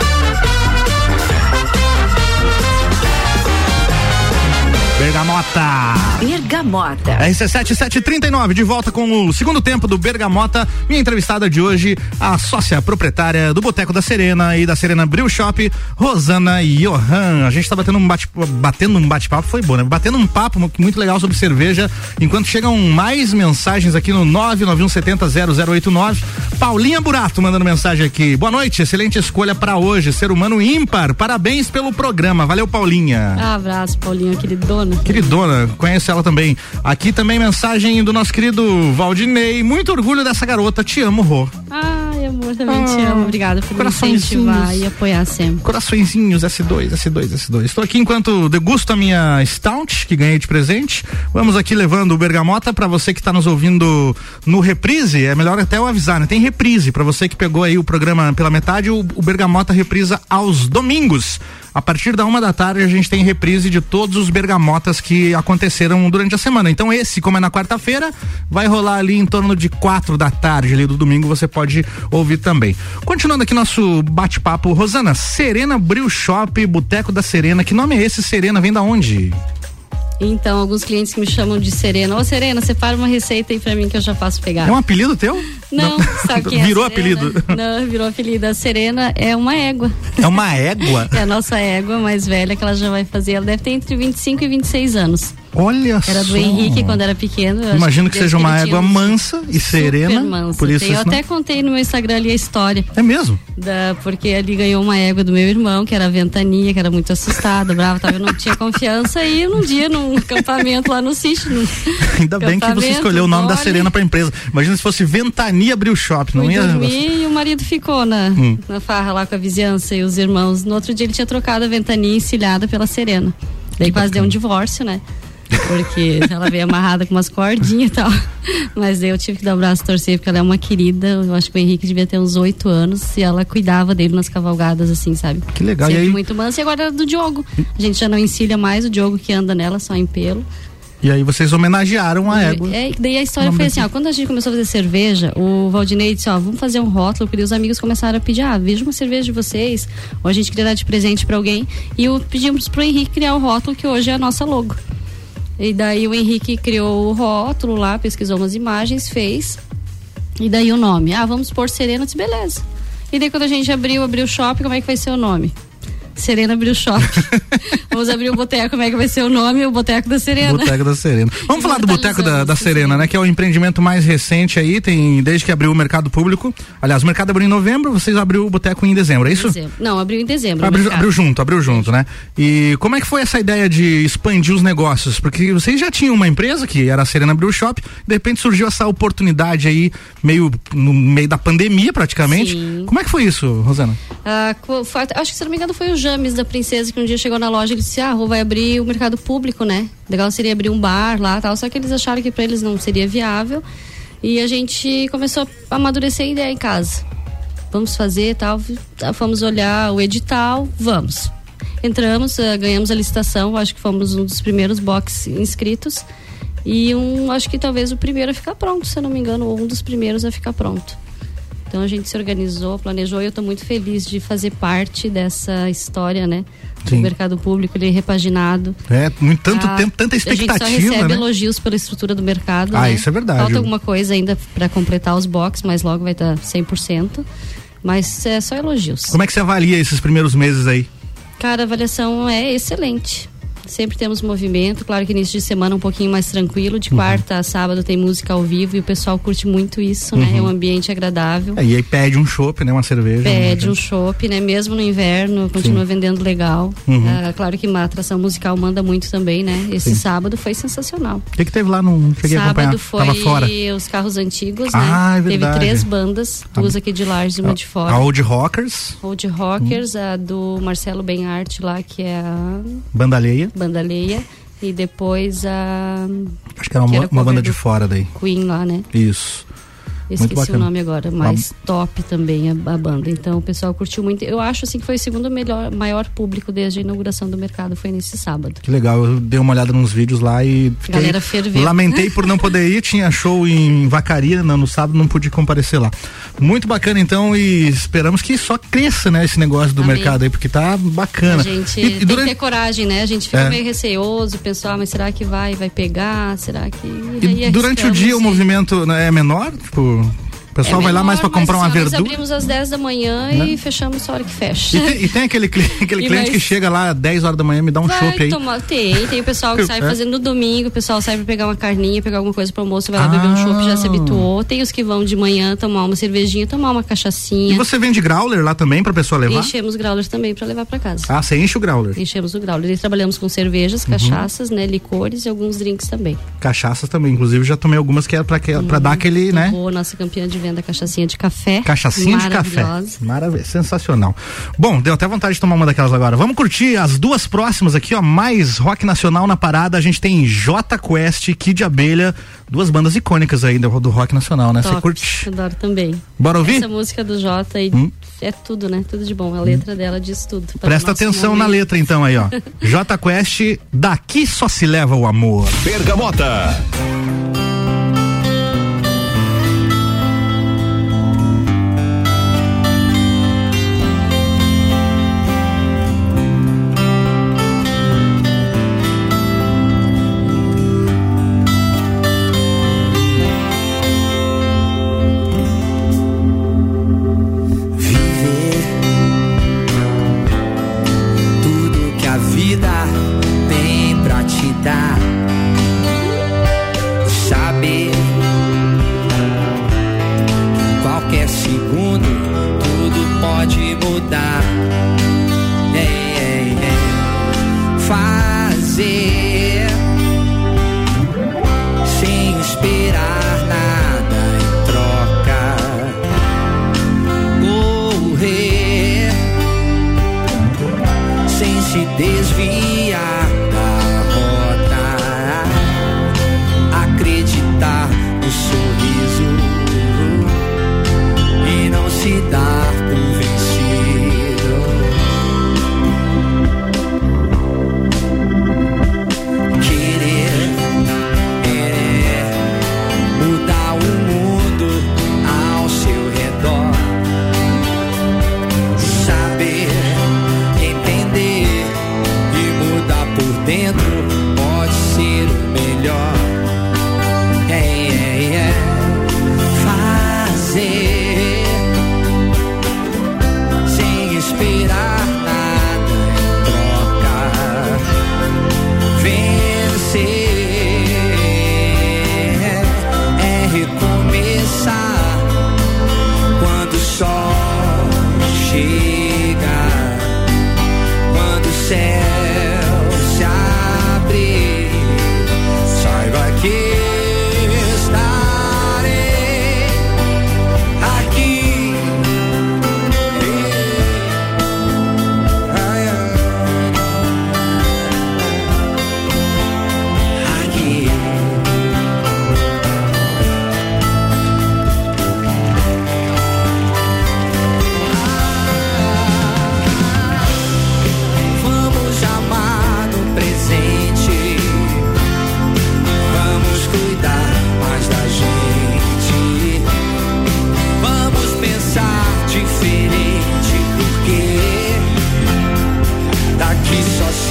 Speaker 2: Bergamota.
Speaker 1: Bergamota.
Speaker 2: RC7739, de volta com o segundo tempo do Bergamota. Minha entrevistada de hoje, a sócia proprietária do Boteco da Serena e da Serena Brew Shop, Rosana Johan. A gente tá batendo um bate batendo um bate-papo, foi bom, né? Batendo um papo muito legal sobre cerveja, enquanto chegam mais mensagens aqui no 991700089. Paulinha Burato mandando mensagem aqui. Boa noite, excelente escolha para hoje, ser humano ímpar. Parabéns pelo programa. Valeu, Paulinha.
Speaker 3: Abraço, Paulinha, queridona.
Speaker 2: Queridona, conhece ela também. Aqui também mensagem do nosso querido Valdinei. Muito orgulho dessa garota. Te amo, Rô.
Speaker 3: Ai, amor, também te amo. Obrigada por me incentivar e apoiar sempre.
Speaker 2: Coraçõezinhos, S2, S2, S2. Estou aqui enquanto degusto a minha Stout, que ganhei de presente. Vamos aqui levando o Bergamota para você que está nos ouvindo no reprise. É melhor até eu avisar, né? Tem reprise. para você que pegou aí o programa pela metade, o, o Bergamota reprisa aos domingos. A partir da uma da tarde a gente tem reprise de todos os bergamotas que aconteceram durante a semana. Então esse, como é na quarta-feira, vai rolar ali em torno de quatro da tarde ali do domingo, você pode ouvir também. Continuando aqui nosso bate-papo, Rosana, Serena Brew Shop, Boteco da Serena, que nome é esse? Serena vem da onde?
Speaker 3: Então, alguns clientes que me chamam de Serena. Ô, Serena, separa uma receita aí pra mim que eu já faço pegar.
Speaker 2: É um apelido teu?
Speaker 3: Não, Não. sabe quem
Speaker 2: Virou
Speaker 3: é
Speaker 2: apelido?
Speaker 3: Não, virou apelido. A Serena é uma égua.
Speaker 2: É uma égua?
Speaker 3: é a nossa égua mais velha que ela já vai fazer. Ela deve ter entre 25 e 26 anos.
Speaker 2: Olha
Speaker 3: era
Speaker 2: só.
Speaker 3: do Henrique quando era pequeno.
Speaker 2: Imagino que, que seja uma égua mansa e serena.
Speaker 3: Mansa.
Speaker 2: Por isso
Speaker 3: eu até contei no meu Instagram ali a história.
Speaker 2: É mesmo?
Speaker 3: Da, porque ali ganhou uma égua do meu irmão, que era ventania, que era muito assustada, brava, tava, eu não tinha confiança e num dia num acampamento lá no sítio. No
Speaker 2: Ainda bem que você escolheu o nome da Serena pra empresa. Imagina se fosse Ventania Brew Shop, não
Speaker 3: Fui
Speaker 2: ia.
Speaker 3: Dormir, e o marido ficou na, hum. na farra lá com a vizinhança e os irmãos. No outro dia ele tinha trocado a ventania encilhada pela Serena. Daí que quase bacana. deu um divórcio, né? Porque ela veio amarrada com umas cordinhas e tal. Mas eu tive que dar o braço a torcer, porque ela é uma querida. Eu acho que o Henrique devia ter uns oito anos e ela cuidava dele nas cavalgadas, assim, sabe?
Speaker 2: Que legal.
Speaker 3: Sempre
Speaker 2: e aí...
Speaker 3: muito mansa. E agora era do Diogo. A gente já não encilha mais o Diogo que anda nela, só em pelo.
Speaker 2: E aí vocês homenagearam a égua.
Speaker 3: É, daí a história foi assim, ó, quando a gente começou a fazer cerveja, o Valdinei disse, ó, vamos fazer um rótulo, porque os amigos começaram a pedir, ah, veja uma cerveja de vocês, ou a gente queria dar de presente para alguém, e pedimos pro Henrique criar o rótulo, que hoje é a nossa logo. E daí o Henrique criou o rótulo lá, pesquisou umas imagens, fez. E daí o nome. Ah, vamos pôr Serena, disse, beleza. E daí quando a gente abriu, abriu o shopping, como é que vai ser o nome? Serena abriu o shopping. Vamos abrir o boteco, como é que vai ser o nome? O Boteco da Serena.
Speaker 2: Boteco da Serena. Vamos falar do Boteco da, da Serena, né? Que é o empreendimento mais recente aí, tem desde que abriu o mercado público. Aliás, o mercado abriu em novembro, vocês abriu o boteco em dezembro, é isso?
Speaker 3: Dezembro. Não, abriu em dezembro.
Speaker 2: Abriu, abriu junto, abriu junto, né? E como é que foi essa ideia de expandir os negócios? Porque vocês já tinham uma empresa que era a Serena Brew Shop, de repente surgiu essa oportunidade aí, meio no meio da pandemia praticamente.
Speaker 3: Sim.
Speaker 2: Como é que foi isso, Rosana?
Speaker 3: Ah, foi, acho que se não me engano foi o James da Princesa que um dia chegou na loja e disse: Ah, Rô, vai abrir o mercado público, né? Legal seria abrir um bar lá tal. Só que eles acharam que para eles não seria viável. E a gente começou a amadurecer a ideia em casa. Vamos fazer tal. Fomos olhar o edital, vamos. Entramos, eh, ganhamos a licitação, acho que fomos um dos primeiros box inscritos. E um, acho que talvez o primeiro a ficar pronto, se eu não me engano, ou um dos primeiros a ficar pronto. Então a gente se organizou, planejou e eu estou muito feliz de fazer parte dessa história, né?
Speaker 2: Sim.
Speaker 3: Do mercado público, ele é repaginado.
Speaker 2: É, muito, tanto
Speaker 3: Ah,
Speaker 2: tempo, tanta
Speaker 3: A gente
Speaker 2: expectativa,
Speaker 3: só recebe
Speaker 2: né?
Speaker 3: elogios pela estrutura do mercado.
Speaker 2: Ah,
Speaker 3: né?
Speaker 2: isso é verdade.
Speaker 3: Falta alguma coisa ainda para completar os boxes, mas logo vai estar 100%. Mas é só elogios.
Speaker 2: Como é que você avalia esses primeiros meses aí?
Speaker 3: Cara, a avaliação é excelente. Sempre temos movimento, claro que início de semana um pouquinho mais tranquilo,
Speaker 2: Uhum.
Speaker 3: de quarta a sábado tem música ao vivo e o pessoal curte muito isso, né?
Speaker 2: Uhum.
Speaker 3: É um ambiente agradável.
Speaker 2: É, e aí pede um chopp, né? Uma cerveja.
Speaker 3: Pede
Speaker 2: né?
Speaker 3: um chopp, né? Mesmo no inverno, continua vendendo legal.
Speaker 2: Uhum.
Speaker 3: Ah, claro que uma atração musical manda muito também, né? Esse
Speaker 2: Sim.
Speaker 3: sábado foi sensacional.
Speaker 2: O que, que teve lá? Não cheguei.
Speaker 3: Sábado foi os carros antigos,
Speaker 2: Ah, é
Speaker 3: né? Teve
Speaker 2: verdade.
Speaker 3: três bandas, duas aqui de Lages e uma de fora.
Speaker 2: A Old Rockers,
Speaker 3: Old Rockers, a do Marcelo Benarte lá, que é a
Speaker 2: Banda Alheia.
Speaker 3: Leia. E depois a
Speaker 2: Acho que era uma,
Speaker 3: Que
Speaker 2: uma
Speaker 3: cover
Speaker 2: banda de fora daí.
Speaker 3: Queen lá, né?
Speaker 2: Isso.
Speaker 3: Esqueci o nome agora, mas top também a, a banda. Então o pessoal curtiu muito. Eu acho assim que foi o segundo melhor, maior público desde a inauguração do mercado, foi nesse sábado.
Speaker 2: Que legal, eu dei uma olhada nos vídeos lá e fiquei,
Speaker 3: Galera ferveu.
Speaker 2: lamentei por não poder ir, tinha show em Vacaria no, no sábado, não pude comparecer lá. Muito bacana então e esperamos que só cresça, né, esse negócio do
Speaker 3: Amém.
Speaker 2: mercado aí, porque tá bacana.
Speaker 3: A gente
Speaker 2: E- e
Speaker 3: tem que
Speaker 2: durante-
Speaker 3: ter coragem, né? A gente fica
Speaker 2: É.
Speaker 3: meio receoso, pessoal, mas será que vai, vai pegar? Será que.
Speaker 2: E durante o dia o movimento né, é menor? Tipo, o pessoal
Speaker 3: É
Speaker 2: vai lá mais pra comprar
Speaker 3: mas,
Speaker 2: uma
Speaker 3: ó, nós
Speaker 2: verdura?
Speaker 3: abrimos às 10 da manhã
Speaker 2: Né?
Speaker 3: e fechamos só a hora que fecha.
Speaker 2: E tem, e tem aquele, aquele
Speaker 3: E
Speaker 2: cliente
Speaker 3: mais-
Speaker 2: que chega lá às 10 horas da manhã me dá um
Speaker 3: Vai
Speaker 2: chopp aí.
Speaker 3: tomar, tem, tem o pessoal que sai
Speaker 2: É.
Speaker 3: fazendo no domingo, o pessoal sai pra pegar uma carninha, pegar alguma coisa pro almoço, vai lá beber um
Speaker 2: Ah.
Speaker 3: chopp, já se habituou. Tem os que vão de manhã tomar uma cervejinha, tomar uma
Speaker 2: E
Speaker 3: cachaçinha.
Speaker 2: você vende growler lá também pra pessoa levar?
Speaker 3: Enchemos growlers também pra levar pra casa.
Speaker 2: Ah, você enche o growler.
Speaker 3: Enchemos o growler. E trabalhamos com cervejas,
Speaker 2: Uhum.
Speaker 3: cachaças, né, licores e alguns drinks também.
Speaker 2: Cachaças também, inclusive já tomei algumas que era pra, que, pra dar aquele, né?
Speaker 3: Boa, nossa campeã de venda, cachaçinha de café.
Speaker 2: Cachaçinha de café.
Speaker 3: Maravilhosa.
Speaker 2: Maravilha, sensacional. Bom, deu até vontade de tomar uma daquelas agora. Vamos curtir as duas próximas aqui, ó. Mais rock nacional na parada. A gente tem J Quest, Kid Abelha, duas bandas icônicas aí do, do rock nacional, né? Você curte?
Speaker 3: Adoro também.
Speaker 2: Bora ouvir?
Speaker 3: Essa música do Jota aí
Speaker 2: Hum.
Speaker 3: é tudo, né? Tudo de bom. A letra dela diz tudo. O
Speaker 2: Presta atenção na
Speaker 3: momento.
Speaker 2: letra então aí, ó. J Quest, daqui só se leva o amor.
Speaker 11: Bergamota.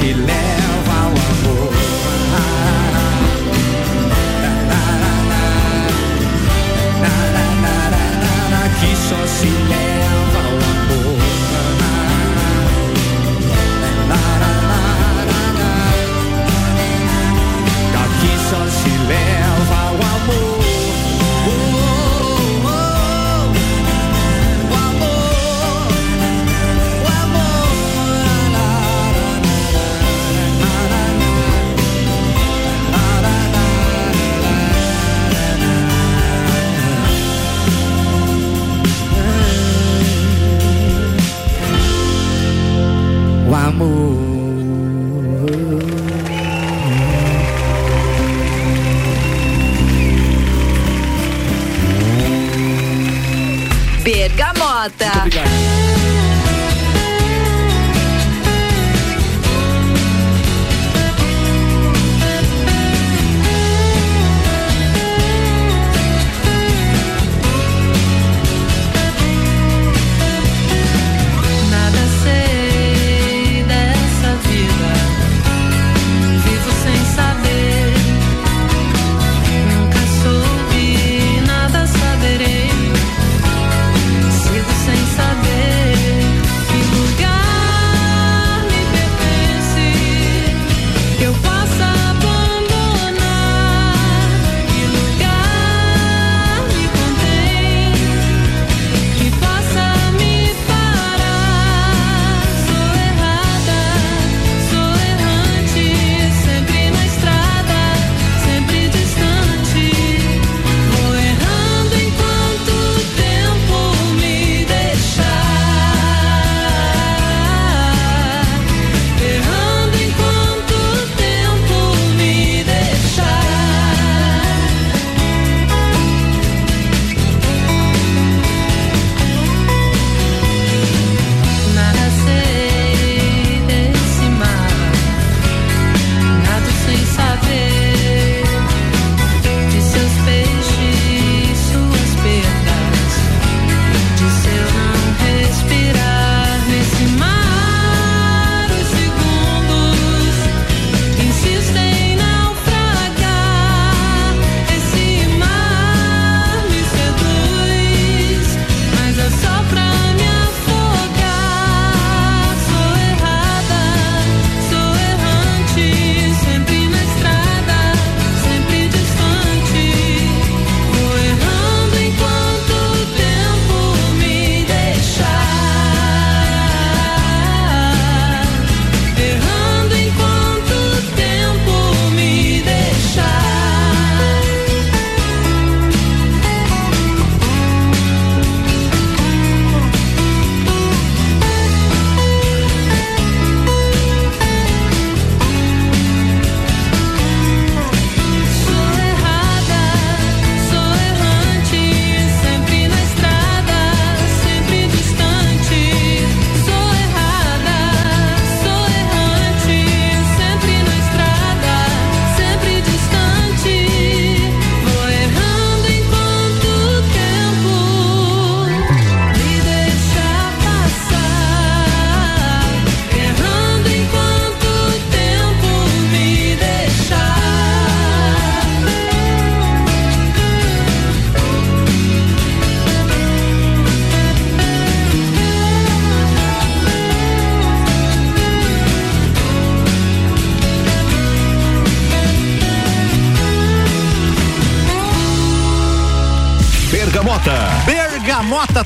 Speaker 12: He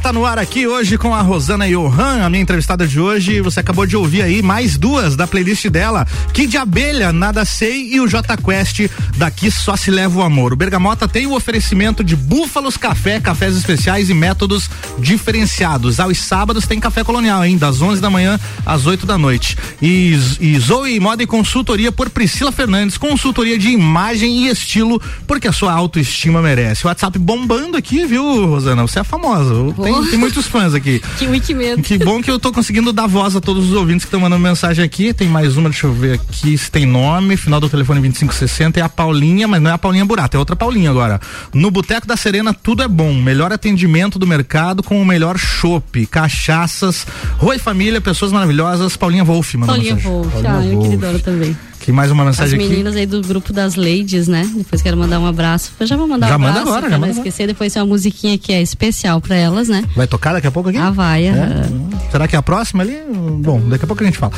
Speaker 12: tá no ar aqui hoje com a Rosana Johan, a minha entrevistada de hoje. Você acabou de ouvir aí mais duas da playlist dela: Kid Abelha, Nada Sei e o J Quest, Daqui Só Se Leva o Amor. O Bergamota tem o oferecimento de Búfalos Café, cafés especiais e métodos diferenciados. Aos sábados tem café colonial, hein? Das 11 da manhã às 8 da noite. E, e Zoe Moda e Consultoria por Priscila Fernandes, consultoria de imagem e estilo, porque a sua autoestima merece. O WhatsApp bombando aqui, viu, Rosana? Você é famosa. Tem, Tem muitos fãs aqui.
Speaker 3: Que wiki medo.
Speaker 12: Que bom que eu tô conseguindo dar voz a todos os ouvintes que estão mandando mensagem aqui. Tem mais uma, deixa eu ver aqui se tem nome. Final do telefone 2560 é a Paulinha, mas não é a Paulinha Burato, é outra Paulinha agora. No Boteco da Serena tudo é bom. Melhor atendimento do mercado com o melhor chopp, cachaças, Roi Família, pessoas maravilhosas. Paulinha Wolf, manda
Speaker 3: Paulinha
Speaker 12: mensagem.
Speaker 3: Wolf,
Speaker 12: Paulinha
Speaker 3: ah, eu
Speaker 12: Wolf.
Speaker 3: queridona também.
Speaker 2: Que mais uma
Speaker 3: As
Speaker 2: mensagem aqui.
Speaker 3: meninas aí do grupo das ladies, né? Depois quero mandar um abraço. Eu já vou mandar
Speaker 2: Já
Speaker 3: um
Speaker 2: manda
Speaker 3: abraço
Speaker 2: agora,
Speaker 3: pra
Speaker 2: já
Speaker 3: não
Speaker 2: manda agora.
Speaker 3: esquecer. Depois tem uma musiquinha que é especial pra elas, né?
Speaker 2: Vai tocar daqui a pouco aqui?
Speaker 3: Ah, vai.
Speaker 2: É?
Speaker 3: aham.
Speaker 2: Será que é a próxima ali? Bom, daqui a pouco a gente fala.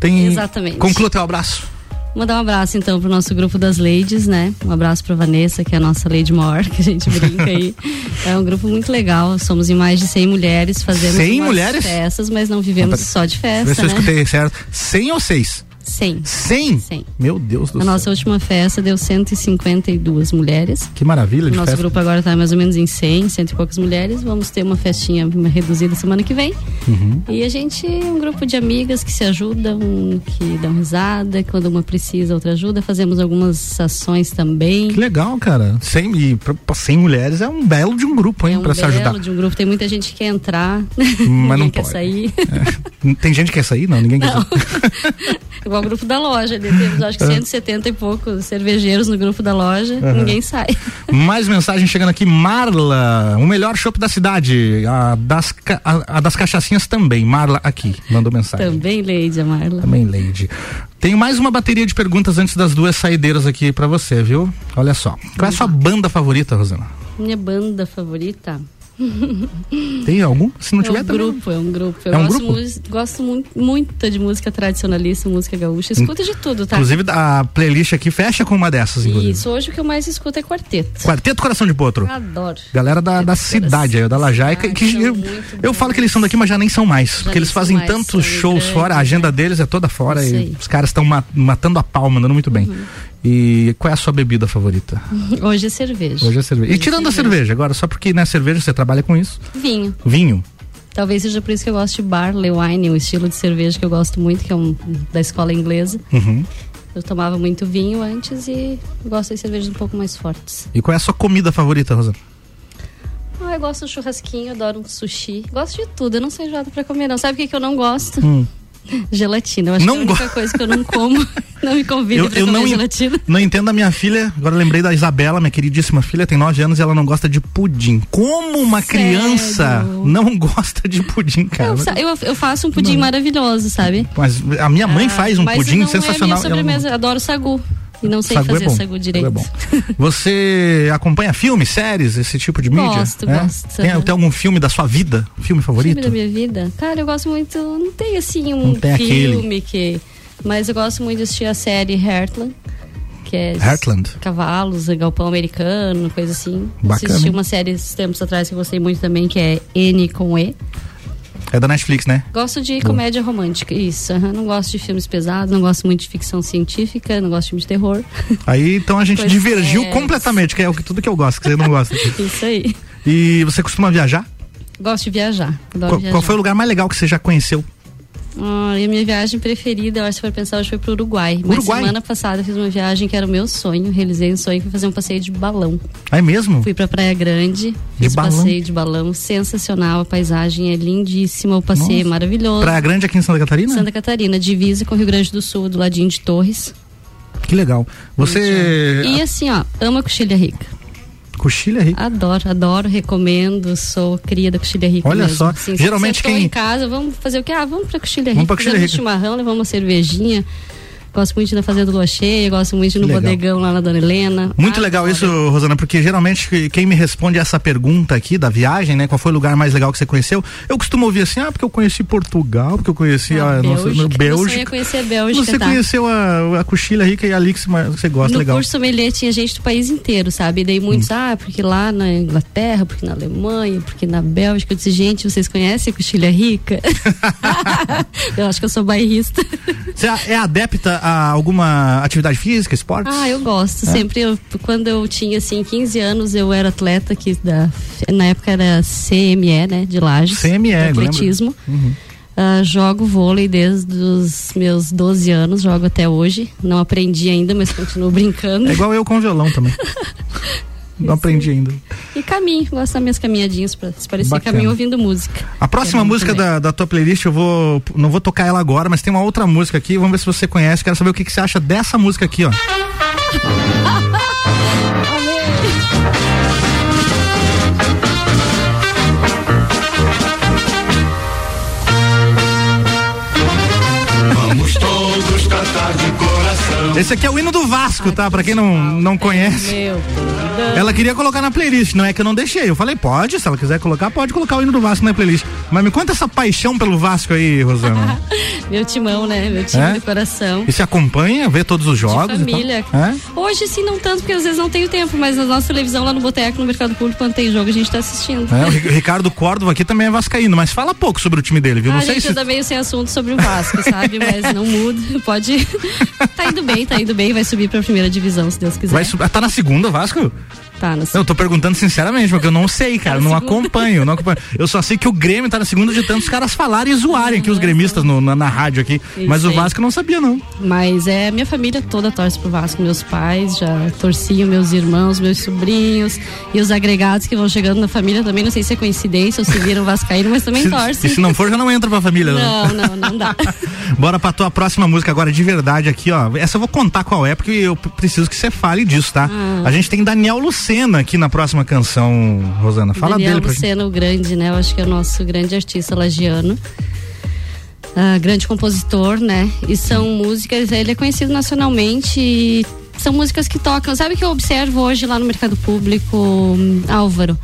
Speaker 2: Tem...
Speaker 3: Exatamente.
Speaker 2: Conclua teu abraço.
Speaker 3: Mandar um abraço então pro nosso grupo das ladies, né? Um abraço pra Vanessa, que é a nossa lady maior, que a gente brinca aí. É um grupo muito legal. Somos em mais de 100 mulheres fazendo
Speaker 2: 100
Speaker 3: umas
Speaker 2: mulheres?
Speaker 3: festas, mas não vivemos só de
Speaker 2: Vê
Speaker 3: festa,
Speaker 2: se eu
Speaker 3: né?
Speaker 2: escutei certo. 100 ou 6?
Speaker 3: 100.
Speaker 2: 100?
Speaker 3: 100.
Speaker 2: Meu Deus do
Speaker 3: A
Speaker 2: céu.
Speaker 3: nossa última festa deu 152 mulheres.
Speaker 2: Que maravilha de
Speaker 3: nosso
Speaker 2: festa.
Speaker 3: grupo agora está mais ou menos em 100, cento e poucas mulheres. Vamos ter uma festinha reduzida semana que vem.
Speaker 2: Uhum.
Speaker 3: E a gente é um grupo de amigas que se ajudam, que dão risada. Quando uma precisa, outra ajuda. Fazemos algumas ações também.
Speaker 2: Que legal, cara. 100, e pra- pra 100 mulheres é um belo de um grupo, hein,
Speaker 3: É um
Speaker 2: pra se
Speaker 3: belo
Speaker 2: ajudar.
Speaker 3: de um grupo. Tem muita gente que quer entrar,
Speaker 2: Mas não
Speaker 3: quer
Speaker 2: pode.
Speaker 3: sair.
Speaker 2: Tem gente que quer sair? Não, ninguém quer
Speaker 3: Não.
Speaker 2: sair.
Speaker 3: Igual o grupo da loja. Temos acho que
Speaker 2: É.
Speaker 3: 170 e poucos cervejeiros no grupo da loja.
Speaker 2: Aham.
Speaker 3: Ninguém sai.
Speaker 2: Mais mensagem chegando aqui. Marla, o melhor chopp da cidade. A das, a, a das cachaçinhas também. Marla aqui, mandou mensagem.
Speaker 3: Também, Leide, a Marla.
Speaker 2: Também, Leide. Tenho mais uma bateria de perguntas antes das duas saideiras aqui pra você, viu? Olha só. Qual é a sua banda favorita, Rosana?
Speaker 3: Minha banda favorita.
Speaker 2: Tem algum? Se não
Speaker 3: é
Speaker 2: tiver
Speaker 3: um
Speaker 2: também.
Speaker 3: grupo, é um grupo. Eu
Speaker 2: É um
Speaker 3: gosto,
Speaker 2: grupo?
Speaker 3: mu- gosto muito, muito de música tradicionalista, música gaúcha. Escuto de tudo, tá?
Speaker 2: Inclusive, a playlist aqui fecha com uma dessas, inclusive.
Speaker 3: Isso, hoje o que eu mais escuto é quarteto.
Speaker 2: Quarteto Coração de Potro.
Speaker 3: Adoro.
Speaker 2: Galera da, da cidade aí, da Lajaica, que eu, eu falo que eles são daqui, mas já nem são mais. porque eles fazem
Speaker 3: mais,
Speaker 2: tantos shows
Speaker 3: grandes,
Speaker 2: fora, a agenda deles é toda fora
Speaker 3: Isso
Speaker 2: e
Speaker 3: aí.
Speaker 2: os caras estão matando a pau, mandando muito bem.
Speaker 3: Uhum.
Speaker 2: E qual é a sua bebida favorita?
Speaker 3: Hoje é cerveja.
Speaker 2: Hoje é cerveja. E tirando a cerveja, agora, só porque na cerveja você trabalha com isso.
Speaker 3: Vinho.
Speaker 2: Vinho.
Speaker 3: Talvez seja por isso que eu gosto de barley wine, um estilo de cerveja que eu gosto muito, que é um da escola inglesa.
Speaker 2: Uhum.
Speaker 3: Eu tomava muito vinho antes e gosto de cervejas um pouco mais fortes.
Speaker 2: E qual é a sua comida favorita, Rosana?
Speaker 3: Ah, eu gosto de churrasquinho, adoro um sushi. Gosto de tudo, eu não sou enjoada pra comer, não. Sabe o que, que eu não gosto?
Speaker 2: Hum.
Speaker 3: Gelatina. Eu acho
Speaker 2: Não
Speaker 3: que é a única coisa que eu não como. não me convida
Speaker 2: Eu,
Speaker 3: pra
Speaker 2: eu
Speaker 3: comer
Speaker 2: não,
Speaker 3: gelatina.
Speaker 2: não entendo a minha filha. Agora lembrei da Isabela, minha queridíssima filha, tem 9 anos e ela não gosta de pudim. Como uma criança não gosta de pudim, cara?
Speaker 3: Eu, eu, eu faço um pudim maravilhoso, sabe?
Speaker 2: Mas a minha mãe
Speaker 3: Ah,
Speaker 2: faz um pudim
Speaker 3: não
Speaker 2: sensacional.
Speaker 3: É minha
Speaker 2: Ela não-
Speaker 3: sobremesa, eu adoro sagu. E não sei
Speaker 2: Sagu é
Speaker 3: fazer
Speaker 2: bom,
Speaker 3: sagu direito.
Speaker 2: sagu é bom. Você acompanha filmes, séries, esse tipo de mídia?
Speaker 3: Gosto,
Speaker 2: É?
Speaker 3: gosto.
Speaker 2: Tem, tem algum filme da sua vida? Filme favorito?
Speaker 3: Filme da minha vida? Cara, eu gosto muito. Não tem assim um
Speaker 2: tem
Speaker 3: filme que. Mas eu gosto muito de assistir a série Heartland. Que é
Speaker 2: Heartland?
Speaker 3: Cavalos, galpão americano, coisa assim.
Speaker 2: Bacana,
Speaker 3: Assisti uma série tempos atrás que eu gostei muito também, que é N com E.
Speaker 2: É da Netflix, né?
Speaker 3: Gosto de comédia romântica, isso. aham. Não gosto de filmes pesados, não gosto muito de ficção científica, não gosto de filme de terror.
Speaker 2: Aí então a gente
Speaker 3: Pois
Speaker 2: divergiu
Speaker 3: é.
Speaker 2: completamente, que é o que tudo que eu gosto, que você não gosta.
Speaker 3: Isso aí.
Speaker 2: E você costuma viajar?
Speaker 3: Gosto de viajar. Viajar.
Speaker 2: qual foi o lugar mais legal que você já conheceu?
Speaker 3: Ah, e a minha viagem preferida, eu acho que se for pensar, hoje foi pro Uruguai. Mas
Speaker 2: Uruguai?
Speaker 3: semana passada eu fiz uma viagem que era o meu sonho, realizei um sonho que foi fazer um passeio de balão.
Speaker 2: Ah, é mesmo?
Speaker 3: Fui pra Praia Grande, fiz
Speaker 2: balão?
Speaker 3: passeio de balão, sensacional, a paisagem é lindíssima, o passeio é
Speaker 2: Nossa.
Speaker 3: maravilhoso.
Speaker 2: Praia Grande aqui em Santa Catarina?
Speaker 3: Santa Catarina, divisa com o Rio Grande do Sul, do ladinho de Torres.
Speaker 2: Que legal. Você.
Speaker 3: E assim, ó, amo a coxilha rica.
Speaker 2: Coxilha rica?
Speaker 3: Adoro, adoro, recomendo, sou cria da coxilha rica
Speaker 2: Olha
Speaker 3: mesmo.
Speaker 2: só,
Speaker 3: Assim,
Speaker 2: geralmente quem-
Speaker 3: em casa, vamos fazer o quê? Ah, vamos pra coxilha
Speaker 2: Vamos
Speaker 3: rica,
Speaker 2: pra coxilha rica.
Speaker 3: chimarrão, levamos uma cervejinha. Gosto muito de na fazenda lua cheia, gosto muito de ir no
Speaker 2: Legal.
Speaker 3: bodegão lá na Dona Helena.
Speaker 2: Muito legal isso, Rosana, porque geralmente que- quem me responde essa pergunta aqui da viagem, né? Qual foi o lugar mais legal que você conheceu? Eu costumo ouvir assim, ah, porque eu conheci Portugal, porque eu conheci a, nossa,
Speaker 3: Bélgica. é
Speaker 2: Bélgica.
Speaker 3: conhecer a Bélgica,
Speaker 2: Você
Speaker 3: tá?
Speaker 2: conheceu a, a coxilha rica e ali que você, você gosta,
Speaker 3: no
Speaker 2: legal.
Speaker 3: curso sommelier tinha gente do país inteiro, sabe? E daí muitos, ah, porque lá na Inglaterra, porque na Alemanha, porque na Bélgica. Eu disse, gente, vocês conhecem a coxilha rica? eu acho que eu sou bairrista.
Speaker 2: Você é adepta a alguma atividade física, esportes?
Speaker 3: Ah, eu gosto.
Speaker 2: É?
Speaker 3: Sempre, eu, quando eu tinha, assim, 15 anos, eu era atleta aqui da... Na época era CME, né? De Lages.
Speaker 2: CME,
Speaker 3: atletismo.
Speaker 2: Uhum.
Speaker 3: Ah, jogo vôlei desde os meus 12 anos, jogo até hoje. Não aprendi ainda, mas continuo brincando.
Speaker 2: É igual eu com violão também. Não aprendi ainda.
Speaker 3: E caminho, gosto das minhas caminhadinhas pra se parecer
Speaker 2: Bacana.
Speaker 3: caminho ouvindo música.
Speaker 2: A próxima
Speaker 3: é
Speaker 2: música
Speaker 3: também.
Speaker 2: da, da tua playlist, eu vou. Não vou tocar ela agora, mas tem uma outra música aqui. Vamos ver se você conhece. Quero saber o que, que você acha dessa música aqui, ó.
Speaker 6: Vamos todos cantar de coração
Speaker 2: Esse aqui é o hino do Vasco, tá? Pra quem não, não conhece.
Speaker 3: Meu
Speaker 2: Ela queria colocar na playlist, não é que eu não deixei. Eu falei, pode, se ela quiser colocar, pode colocar o hino do Vasco na playlist. Mas me conta essa paixão pelo Vasco aí, Rosana.
Speaker 3: Meu timão, né? Meu time
Speaker 2: É?
Speaker 3: do coração.
Speaker 2: E se acompanha, vê todos os jogos?
Speaker 3: de família.
Speaker 2: É?
Speaker 3: Hoje sim, não tanto, porque às vezes não tenho tempo, mas na nossa televisão lá no Boteco, no Mercado Público, quando tem jogo, a gente tá assistindo.
Speaker 2: É, o Ri- Ricardo Córdova aqui também é vascaíno, mas fala pouco sobre o time dele, viu?
Speaker 3: Ah,
Speaker 2: Não
Speaker 3: a
Speaker 2: sei
Speaker 3: gente
Speaker 2: se
Speaker 3: anda meio sem assunto sobre o Vasco, sabe? Mas não muda, pode. tá indo bem, tá indo bem, vai subir pra primeira divisão, se Deus quiser.
Speaker 2: vai sub- ah, tá na segunda, Vasco?
Speaker 3: Tá, na
Speaker 2: Eu tô perguntando sinceramente, porque eu não sei, cara, eu não acompanho, não acompanho. Eu só sei que o Grêmio tá na segunda de tantos caras falarem e zoarem aqui os gremistas no- na, na rádio aqui,
Speaker 3: Isso
Speaker 2: mas o. Vasco eu não sabia não.
Speaker 3: Mas é, minha família toda torce pro Vasco. Meus pais já torciam, meus irmãos, meus sobrinhos e os agregados que vão chegando na família também. Não sei se é coincidência ou se viram vascaíno, mas também
Speaker 2: Se,
Speaker 3: torcem.
Speaker 2: e se não for, já não entra pra família. né?
Speaker 3: Não, não, não dá.
Speaker 2: Bora pra tua próxima música agora, de verdade, aqui, ó. Essa eu vou contar qual é, porque eu preciso que você fale disso, tá?
Speaker 3: Ah.
Speaker 2: A gente tem Daniel Lucena aqui na próxima canção, Rosana. Fala
Speaker 3: Daniel
Speaker 2: dele pra gente.
Speaker 3: Lucena, o grande, né? Eu acho que é o nosso grande artista lagiano. Ah, grande compositor, né? E são músicas, ele é conhecido nacionalmente e são músicas que tocam. Sabe o que eu observo hoje lá no mercado público, Álvaro?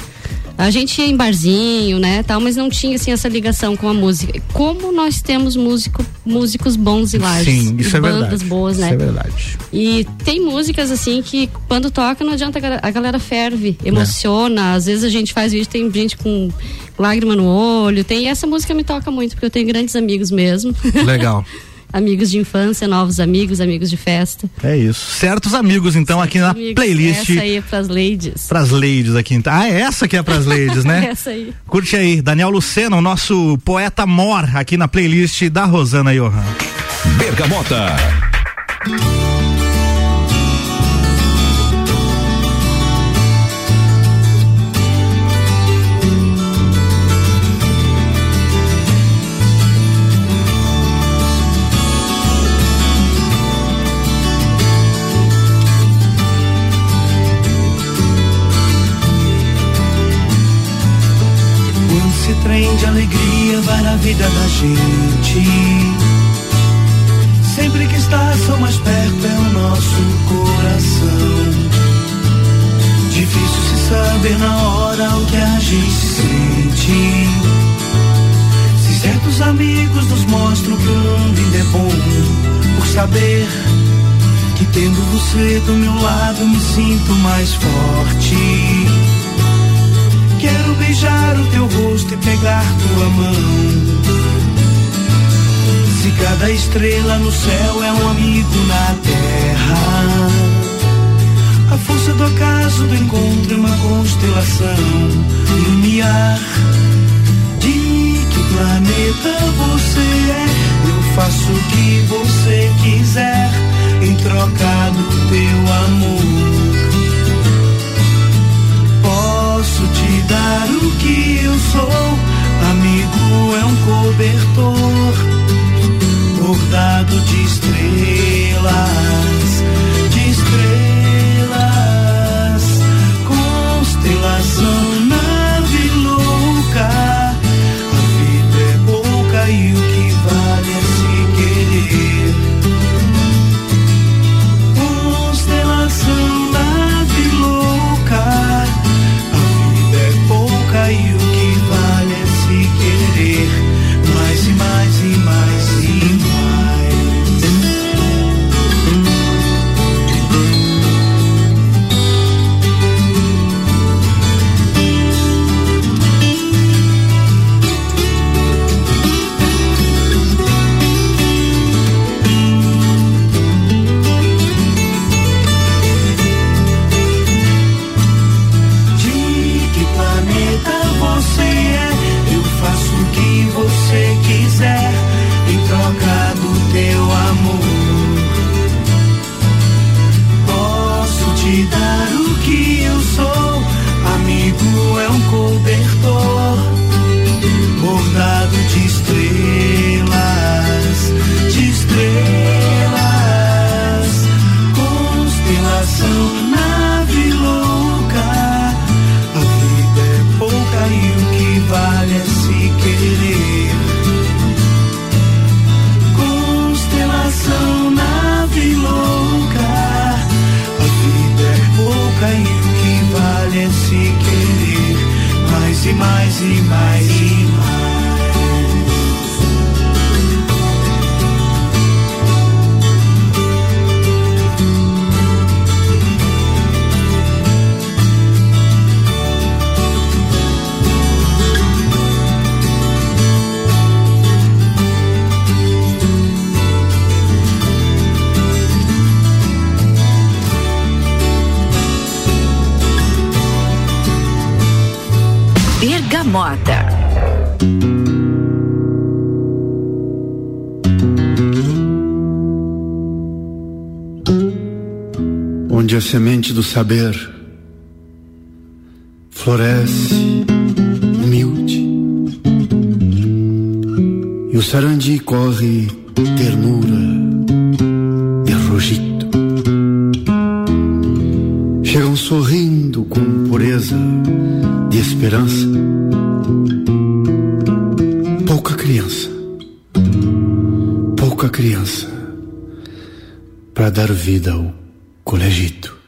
Speaker 3: A gente ia em barzinho, né, tal, mas não tinha assim essa ligação com a música. Como nós temos músico, músicos bons e lajes,
Speaker 2: Sim, isso é
Speaker 3: bandas
Speaker 2: verdade.
Speaker 3: boas, né?
Speaker 2: Isso é verdade.
Speaker 3: E tem músicas assim que quando toca não adianta a galera- ferve, emociona. Às vezes a gente faz vídeo, tem gente com lágrima no olho. Tem e essa música me toca muito porque eu tenho grandes amigos mesmo.
Speaker 2: Legal.
Speaker 3: amigos de infância, novos amigos, amigos de festa.
Speaker 2: É isso. Certos amigos, então, aqui na
Speaker 3: Amigos,
Speaker 2: playlist.
Speaker 3: Essa aí é pras ladies.
Speaker 2: Pras ladies aqui. então. Ah, é essa que é pras ladies, né?
Speaker 3: essa aí.
Speaker 2: Curte aí, Daniel Lucena, o nosso poeta mor aqui na playlist da Rosana Johan.
Speaker 5: Bergamota.
Speaker 6: Alegria vai na vida da gente. Sempre que está só mais perto é o nosso coração. Difícil se saber na hora o que a gente sente. Se certos amigos nos mostram que o mundo ainda é bom, por saber que tendo você do meu lado me sinto mais forte. Quero beijar o teu rosto e pegar tua mão. Se cada estrela no céu é um amigo na terra, a força do acaso do encontro é uma constelação. Lumiar de que planeta você é. Eu faço o que você quiser em troca do teu amor. Posso te dar o que eu sou. Amigo é um cobertor bordado de estrelas, de estrelas,
Speaker 13: do saber floresce humilde e o sarandi corre ternura e rogito. Chegam sorrindo com pureza de esperança. Pouca criança, pouca criança para dar vida ao colegito.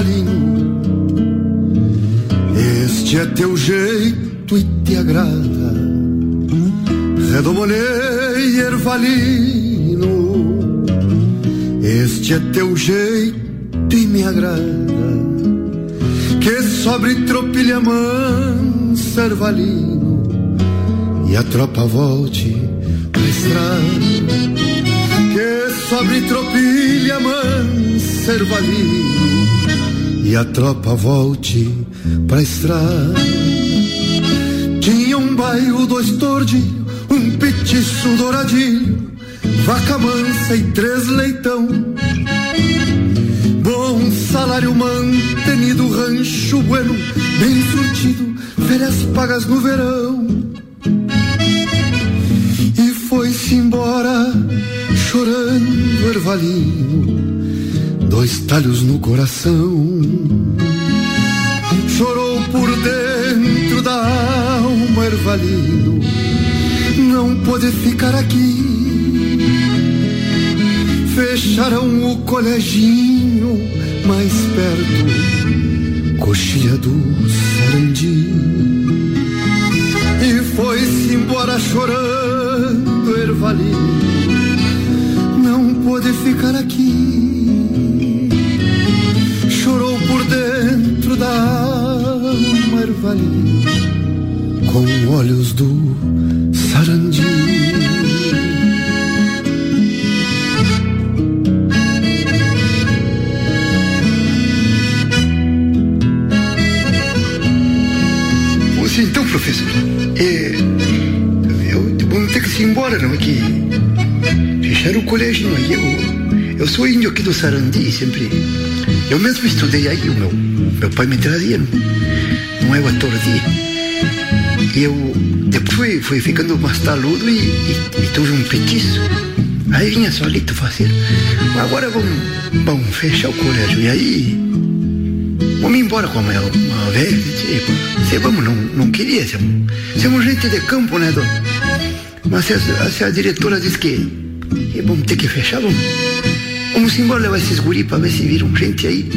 Speaker 13: Ervalino, este é teu jeito e te agrada. Redomonei ervalino, este é teu jeito e me agrada. Que sobre tropilha mansa ervalino e a tropa volte pra estrada que sobre tropilha mansa ervalino e a tropa volte pra estrada. Tinha um bairro, dois tordilhos, um petiço douradilho, vaca mansa e três leitão. Bom salário mantenido, rancho bueno, bem surtido, férias pagas no verão e foi-se embora chorando ervalino, dois talhos no coração. Chorou por dentro da alma ervalino, não pôde ficar aqui. Fecharam o coleginho mais perto, coxilha do Sarandi. E foi-se embora chorando, Ervalino. Não pôde ficar aqui. Da alma, Ervalino, com olhos do Sarandi.
Speaker 14: Pois então, professor, é, eu vamos ter que se embora, não é que fecharam o colégio, não é? Eu, eu sou índio aqui do Sarandi, sempre. Eu mesmo estudei aí, o meu, meu pai me trazia, não, é o ator. E eu depois fui, fui ficando mais taludo e, e, e tive um petiço. Aí vinha solito fazer. Agora vamos, vamos fechar o colégio. E aí Vamos embora com a minha, uma velha. Tipo, se vamos, não, não queria. Somos, somos gente de campo, né, dona? Mas se a, se a diretora diz que, que vamos ter que fechar, vamos. Vamos embora levar esses guri para ver se viram gente aí.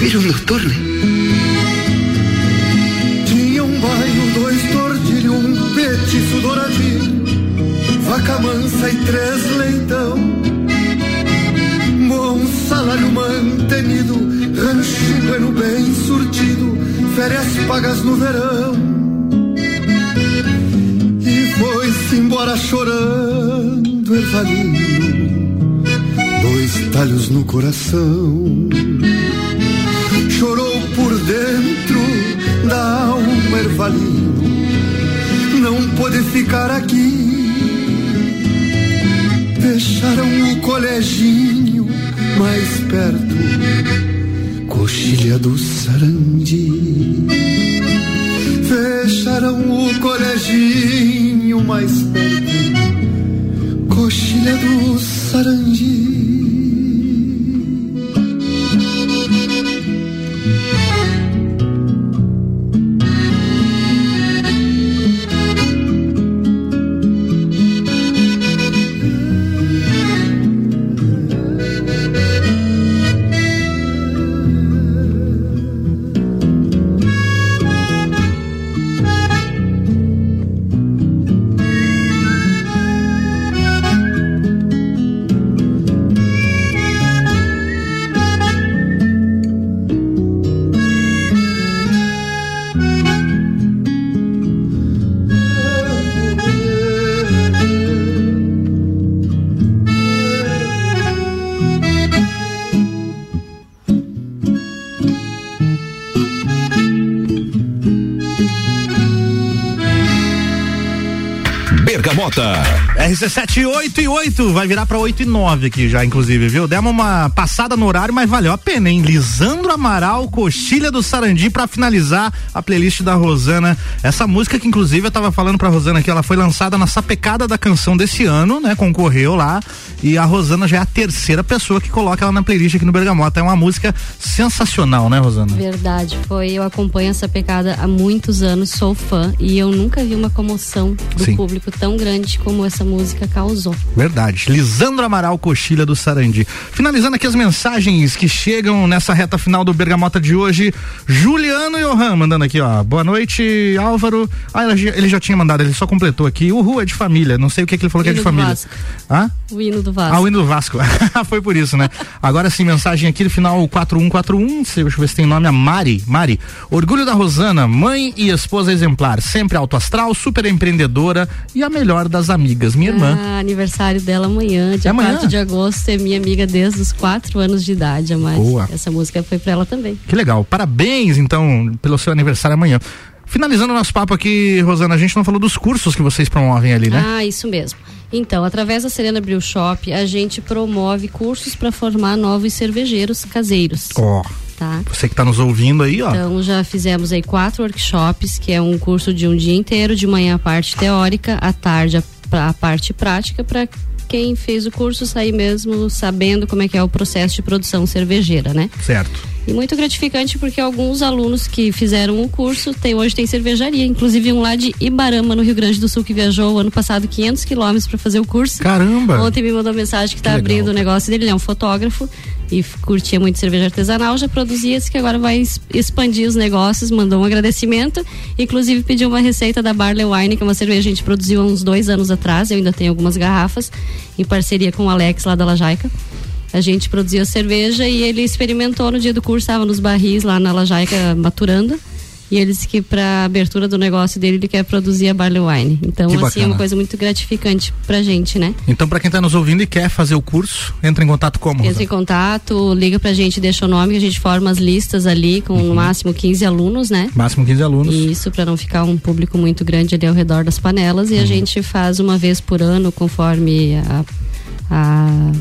Speaker 14: Doutor, né?
Speaker 13: Tinha um bairro, dois tordilhos, um petiço douradinho, vaca mansa e três leitão. Bom salário mantenido, rancho bueno bem surtido, férias pagas no verão. E foi-se embora chorando, Ervalino, dois talhos no coração. Pôde ficar aqui. Fecharam o coleginho mais perto, coxilha do Sarandi. Fecharam o coleginho mais perto, coxilha do Sarandi.
Speaker 15: Bergamota.
Speaker 2: RC7 8 e 8, vai virar pra 8 e 9 aqui já, inclusive, viu? Demos uma passada no horário, mas valeu a pena, hein? Lisandro Amaral, Coxilha do Sarandi, pra finalizar a playlist da Rosana. Essa música que, inclusive, eu tava falando pra Rosana que ela foi lançada na sapecada da canção desse ano, né? Concorreu lá. E a Rosana já é a terceira pessoa que coloca ela na playlist aqui no Bergamota. É uma música sensacional, né, Rosana?
Speaker 3: Verdade, foi. Eu acompanho essa pecada há muitos anos, sou fã e eu nunca vi uma comoção do
Speaker 2: Sim.
Speaker 3: público tão grande como essa música causou.
Speaker 2: Verdade. Lisandro Amaral Coxilha do Sarandi. Finalizando aqui as mensagens que chegam nessa reta final do Bergamota de hoje. Juliano Johan mandando aqui, ó. Boa noite, Álvaro. Ah, ele já- tinha mandado, ele só completou aqui. O Ru é de família. Não sei o que, que ele falou que é de família.
Speaker 3: Vasco.
Speaker 2: Hã?
Speaker 3: O hino do Vasco.
Speaker 2: Ah, o hino do Vasco. Foi por isso, né? Agora sim, mensagem aqui no final 4141. se- Deixa eu ver se tem nome. A Mari. Mari. Orgulho da Rosana, mãe e esposa exemplar. Sempre alto astral, super empreendedora e a melhor das amigas. Minha irmã.
Speaker 3: Ah, aniversário dela amanhã, dia
Speaker 2: amanhã?
Speaker 3: 4 de agosto, é minha amiga desde os 4 anos de idade, a Mari.
Speaker 2: Boa.
Speaker 3: Essa música foi pra ela também.
Speaker 2: Que legal. Parabéns, então, pelo seu aniversário amanhã. Finalizando o nosso papo aqui, Rosana, a gente não falou dos cursos que vocês promovem ali, né?
Speaker 3: Ah, isso mesmo. Então, através da Serena Brew Shop, a gente promove cursos para formar novos cervejeiros caseiros.
Speaker 2: Ó,
Speaker 3: Tá?
Speaker 2: você que tá nos ouvindo aí, ó.
Speaker 3: Então já fizemos aí quatro workshops, que é um curso de um dia inteiro, de manhã a parte teórica, à tarde a, a parte prática, para quem fez o curso sair mesmo sabendo como é que é o processo de produção cervejeira, né?
Speaker 2: Certo.
Speaker 3: E muito gratificante porque alguns alunos que fizeram o curso tem, hoje tem cervejaria, inclusive um lá de Ibarama, no Rio Grande do Sul, que viajou ano passado 500 quilômetros para fazer o curso.
Speaker 2: Caramba!
Speaker 3: Ontem me mandou mensagem que tá
Speaker 2: Que
Speaker 3: abrindo o negócio dele, ele é um fotógrafo e curtia muito cerveja artesanal, já produzia, disse que agora vai expandir os negócios, mandou um agradecimento, inclusive pediu uma receita da Barley Wine, que é uma cerveja que a gente produziu há uns dois anos atrás, eu ainda tenho algumas garrafas, em parceria com o Alex lá da Lajaica. A gente produziu a cerveja e ele experimentou no dia do curso, estava nos barris lá na Lajaica maturando. E ele disse que para abertura do negócio dele ele quer produzir a Barley Wine. Então,
Speaker 2: Que
Speaker 3: assim, é
Speaker 2: bacana.
Speaker 3: uma coisa muito gratificante pra gente, né?
Speaker 2: Então, pra quem tá nos ouvindo e quer fazer o curso, entra em contato como?
Speaker 3: Entra em contato, liga pra gente, deixa o nome, que a gente forma as listas ali com
Speaker 2: Uhum.
Speaker 3: no máximo 15 alunos, né?
Speaker 2: Máximo 15 alunos.
Speaker 3: Isso, para não ficar um público muito grande ali ao redor das panelas.
Speaker 2: Uhum.
Speaker 3: E a gente faz uma vez por ano, conforme a, a,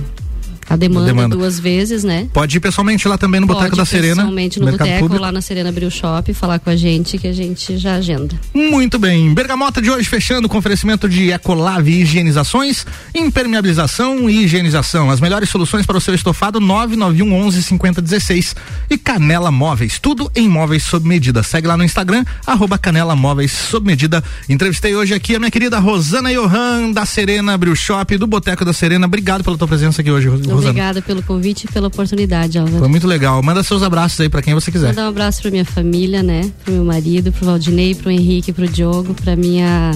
Speaker 3: a demanda,
Speaker 2: demanda.
Speaker 3: duas vezes, né?
Speaker 2: Pode ir pessoalmente lá também no
Speaker 3: Pode
Speaker 2: Boteco da Serena.
Speaker 3: pessoalmente no
Speaker 2: Mercado
Speaker 3: boteco,
Speaker 2: Público.
Speaker 3: lá na Serena Brew Shop, falar com a gente que a gente já agenda.
Speaker 2: Muito bem. Bergamota de hoje fechando com oferecimento de Ecolave Higienizações, impermeabilização e higienização. As melhores soluções para o seu estofado 991 11 5016 e Canela Móveis. Tudo em móveis sob medida. Segue lá no Instagram, arroba Canela Móveis sob medida. Entrevistei hoje aqui a minha querida Rosana Johan da Serena Brew Shop, do Boteco da Serena. Obrigado pela tua presença aqui hoje, Rosana.
Speaker 3: Obrigada pelo convite e pela oportunidade, Álvaro.
Speaker 2: Foi muito legal. Manda seus abraços aí para quem você quiser.
Speaker 3: Mandar um abraço pra minha família, né? Pro meu marido, pro Valdinei, pro Henrique, pro Diogo, pra minha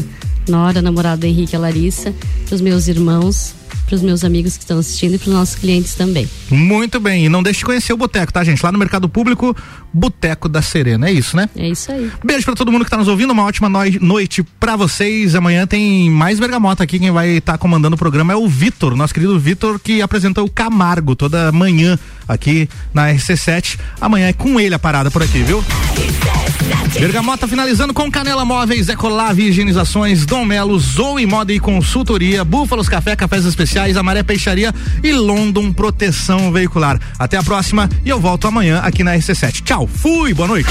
Speaker 3: nora, namorada do Henrique, a Larissa, pros meus irmãos, pros meus amigos que estão assistindo e pros nossos clientes também.
Speaker 2: Muito bem. E não deixe de conhecer o Boteco, tá, gente? Lá no Mercado Público, Boteco da Serena. É isso, né?
Speaker 3: É isso aí.
Speaker 2: Beijo pra todo mundo que tá nos ouvindo, uma ótima noi- noite pra vocês. Amanhã tem mais Bergamota aqui. Quem vai estar comandando o programa é o Vitor, nosso querido Vitor, que apresentou o Camargo toda manhã aqui na RC7. Amanhã é com ele a parada por aqui, viu? Bergamota finalizando com Canela Móveis, Ecolave, Higienizações, Dom Melo, Zoe Moda e Consultoria, Búfalos Café, Cafés Especiais, Amaré Peixaria e London Proteção Veicular. Até a próxima e eu volto amanhã aqui na RC7. Tchau, fui, boa noite.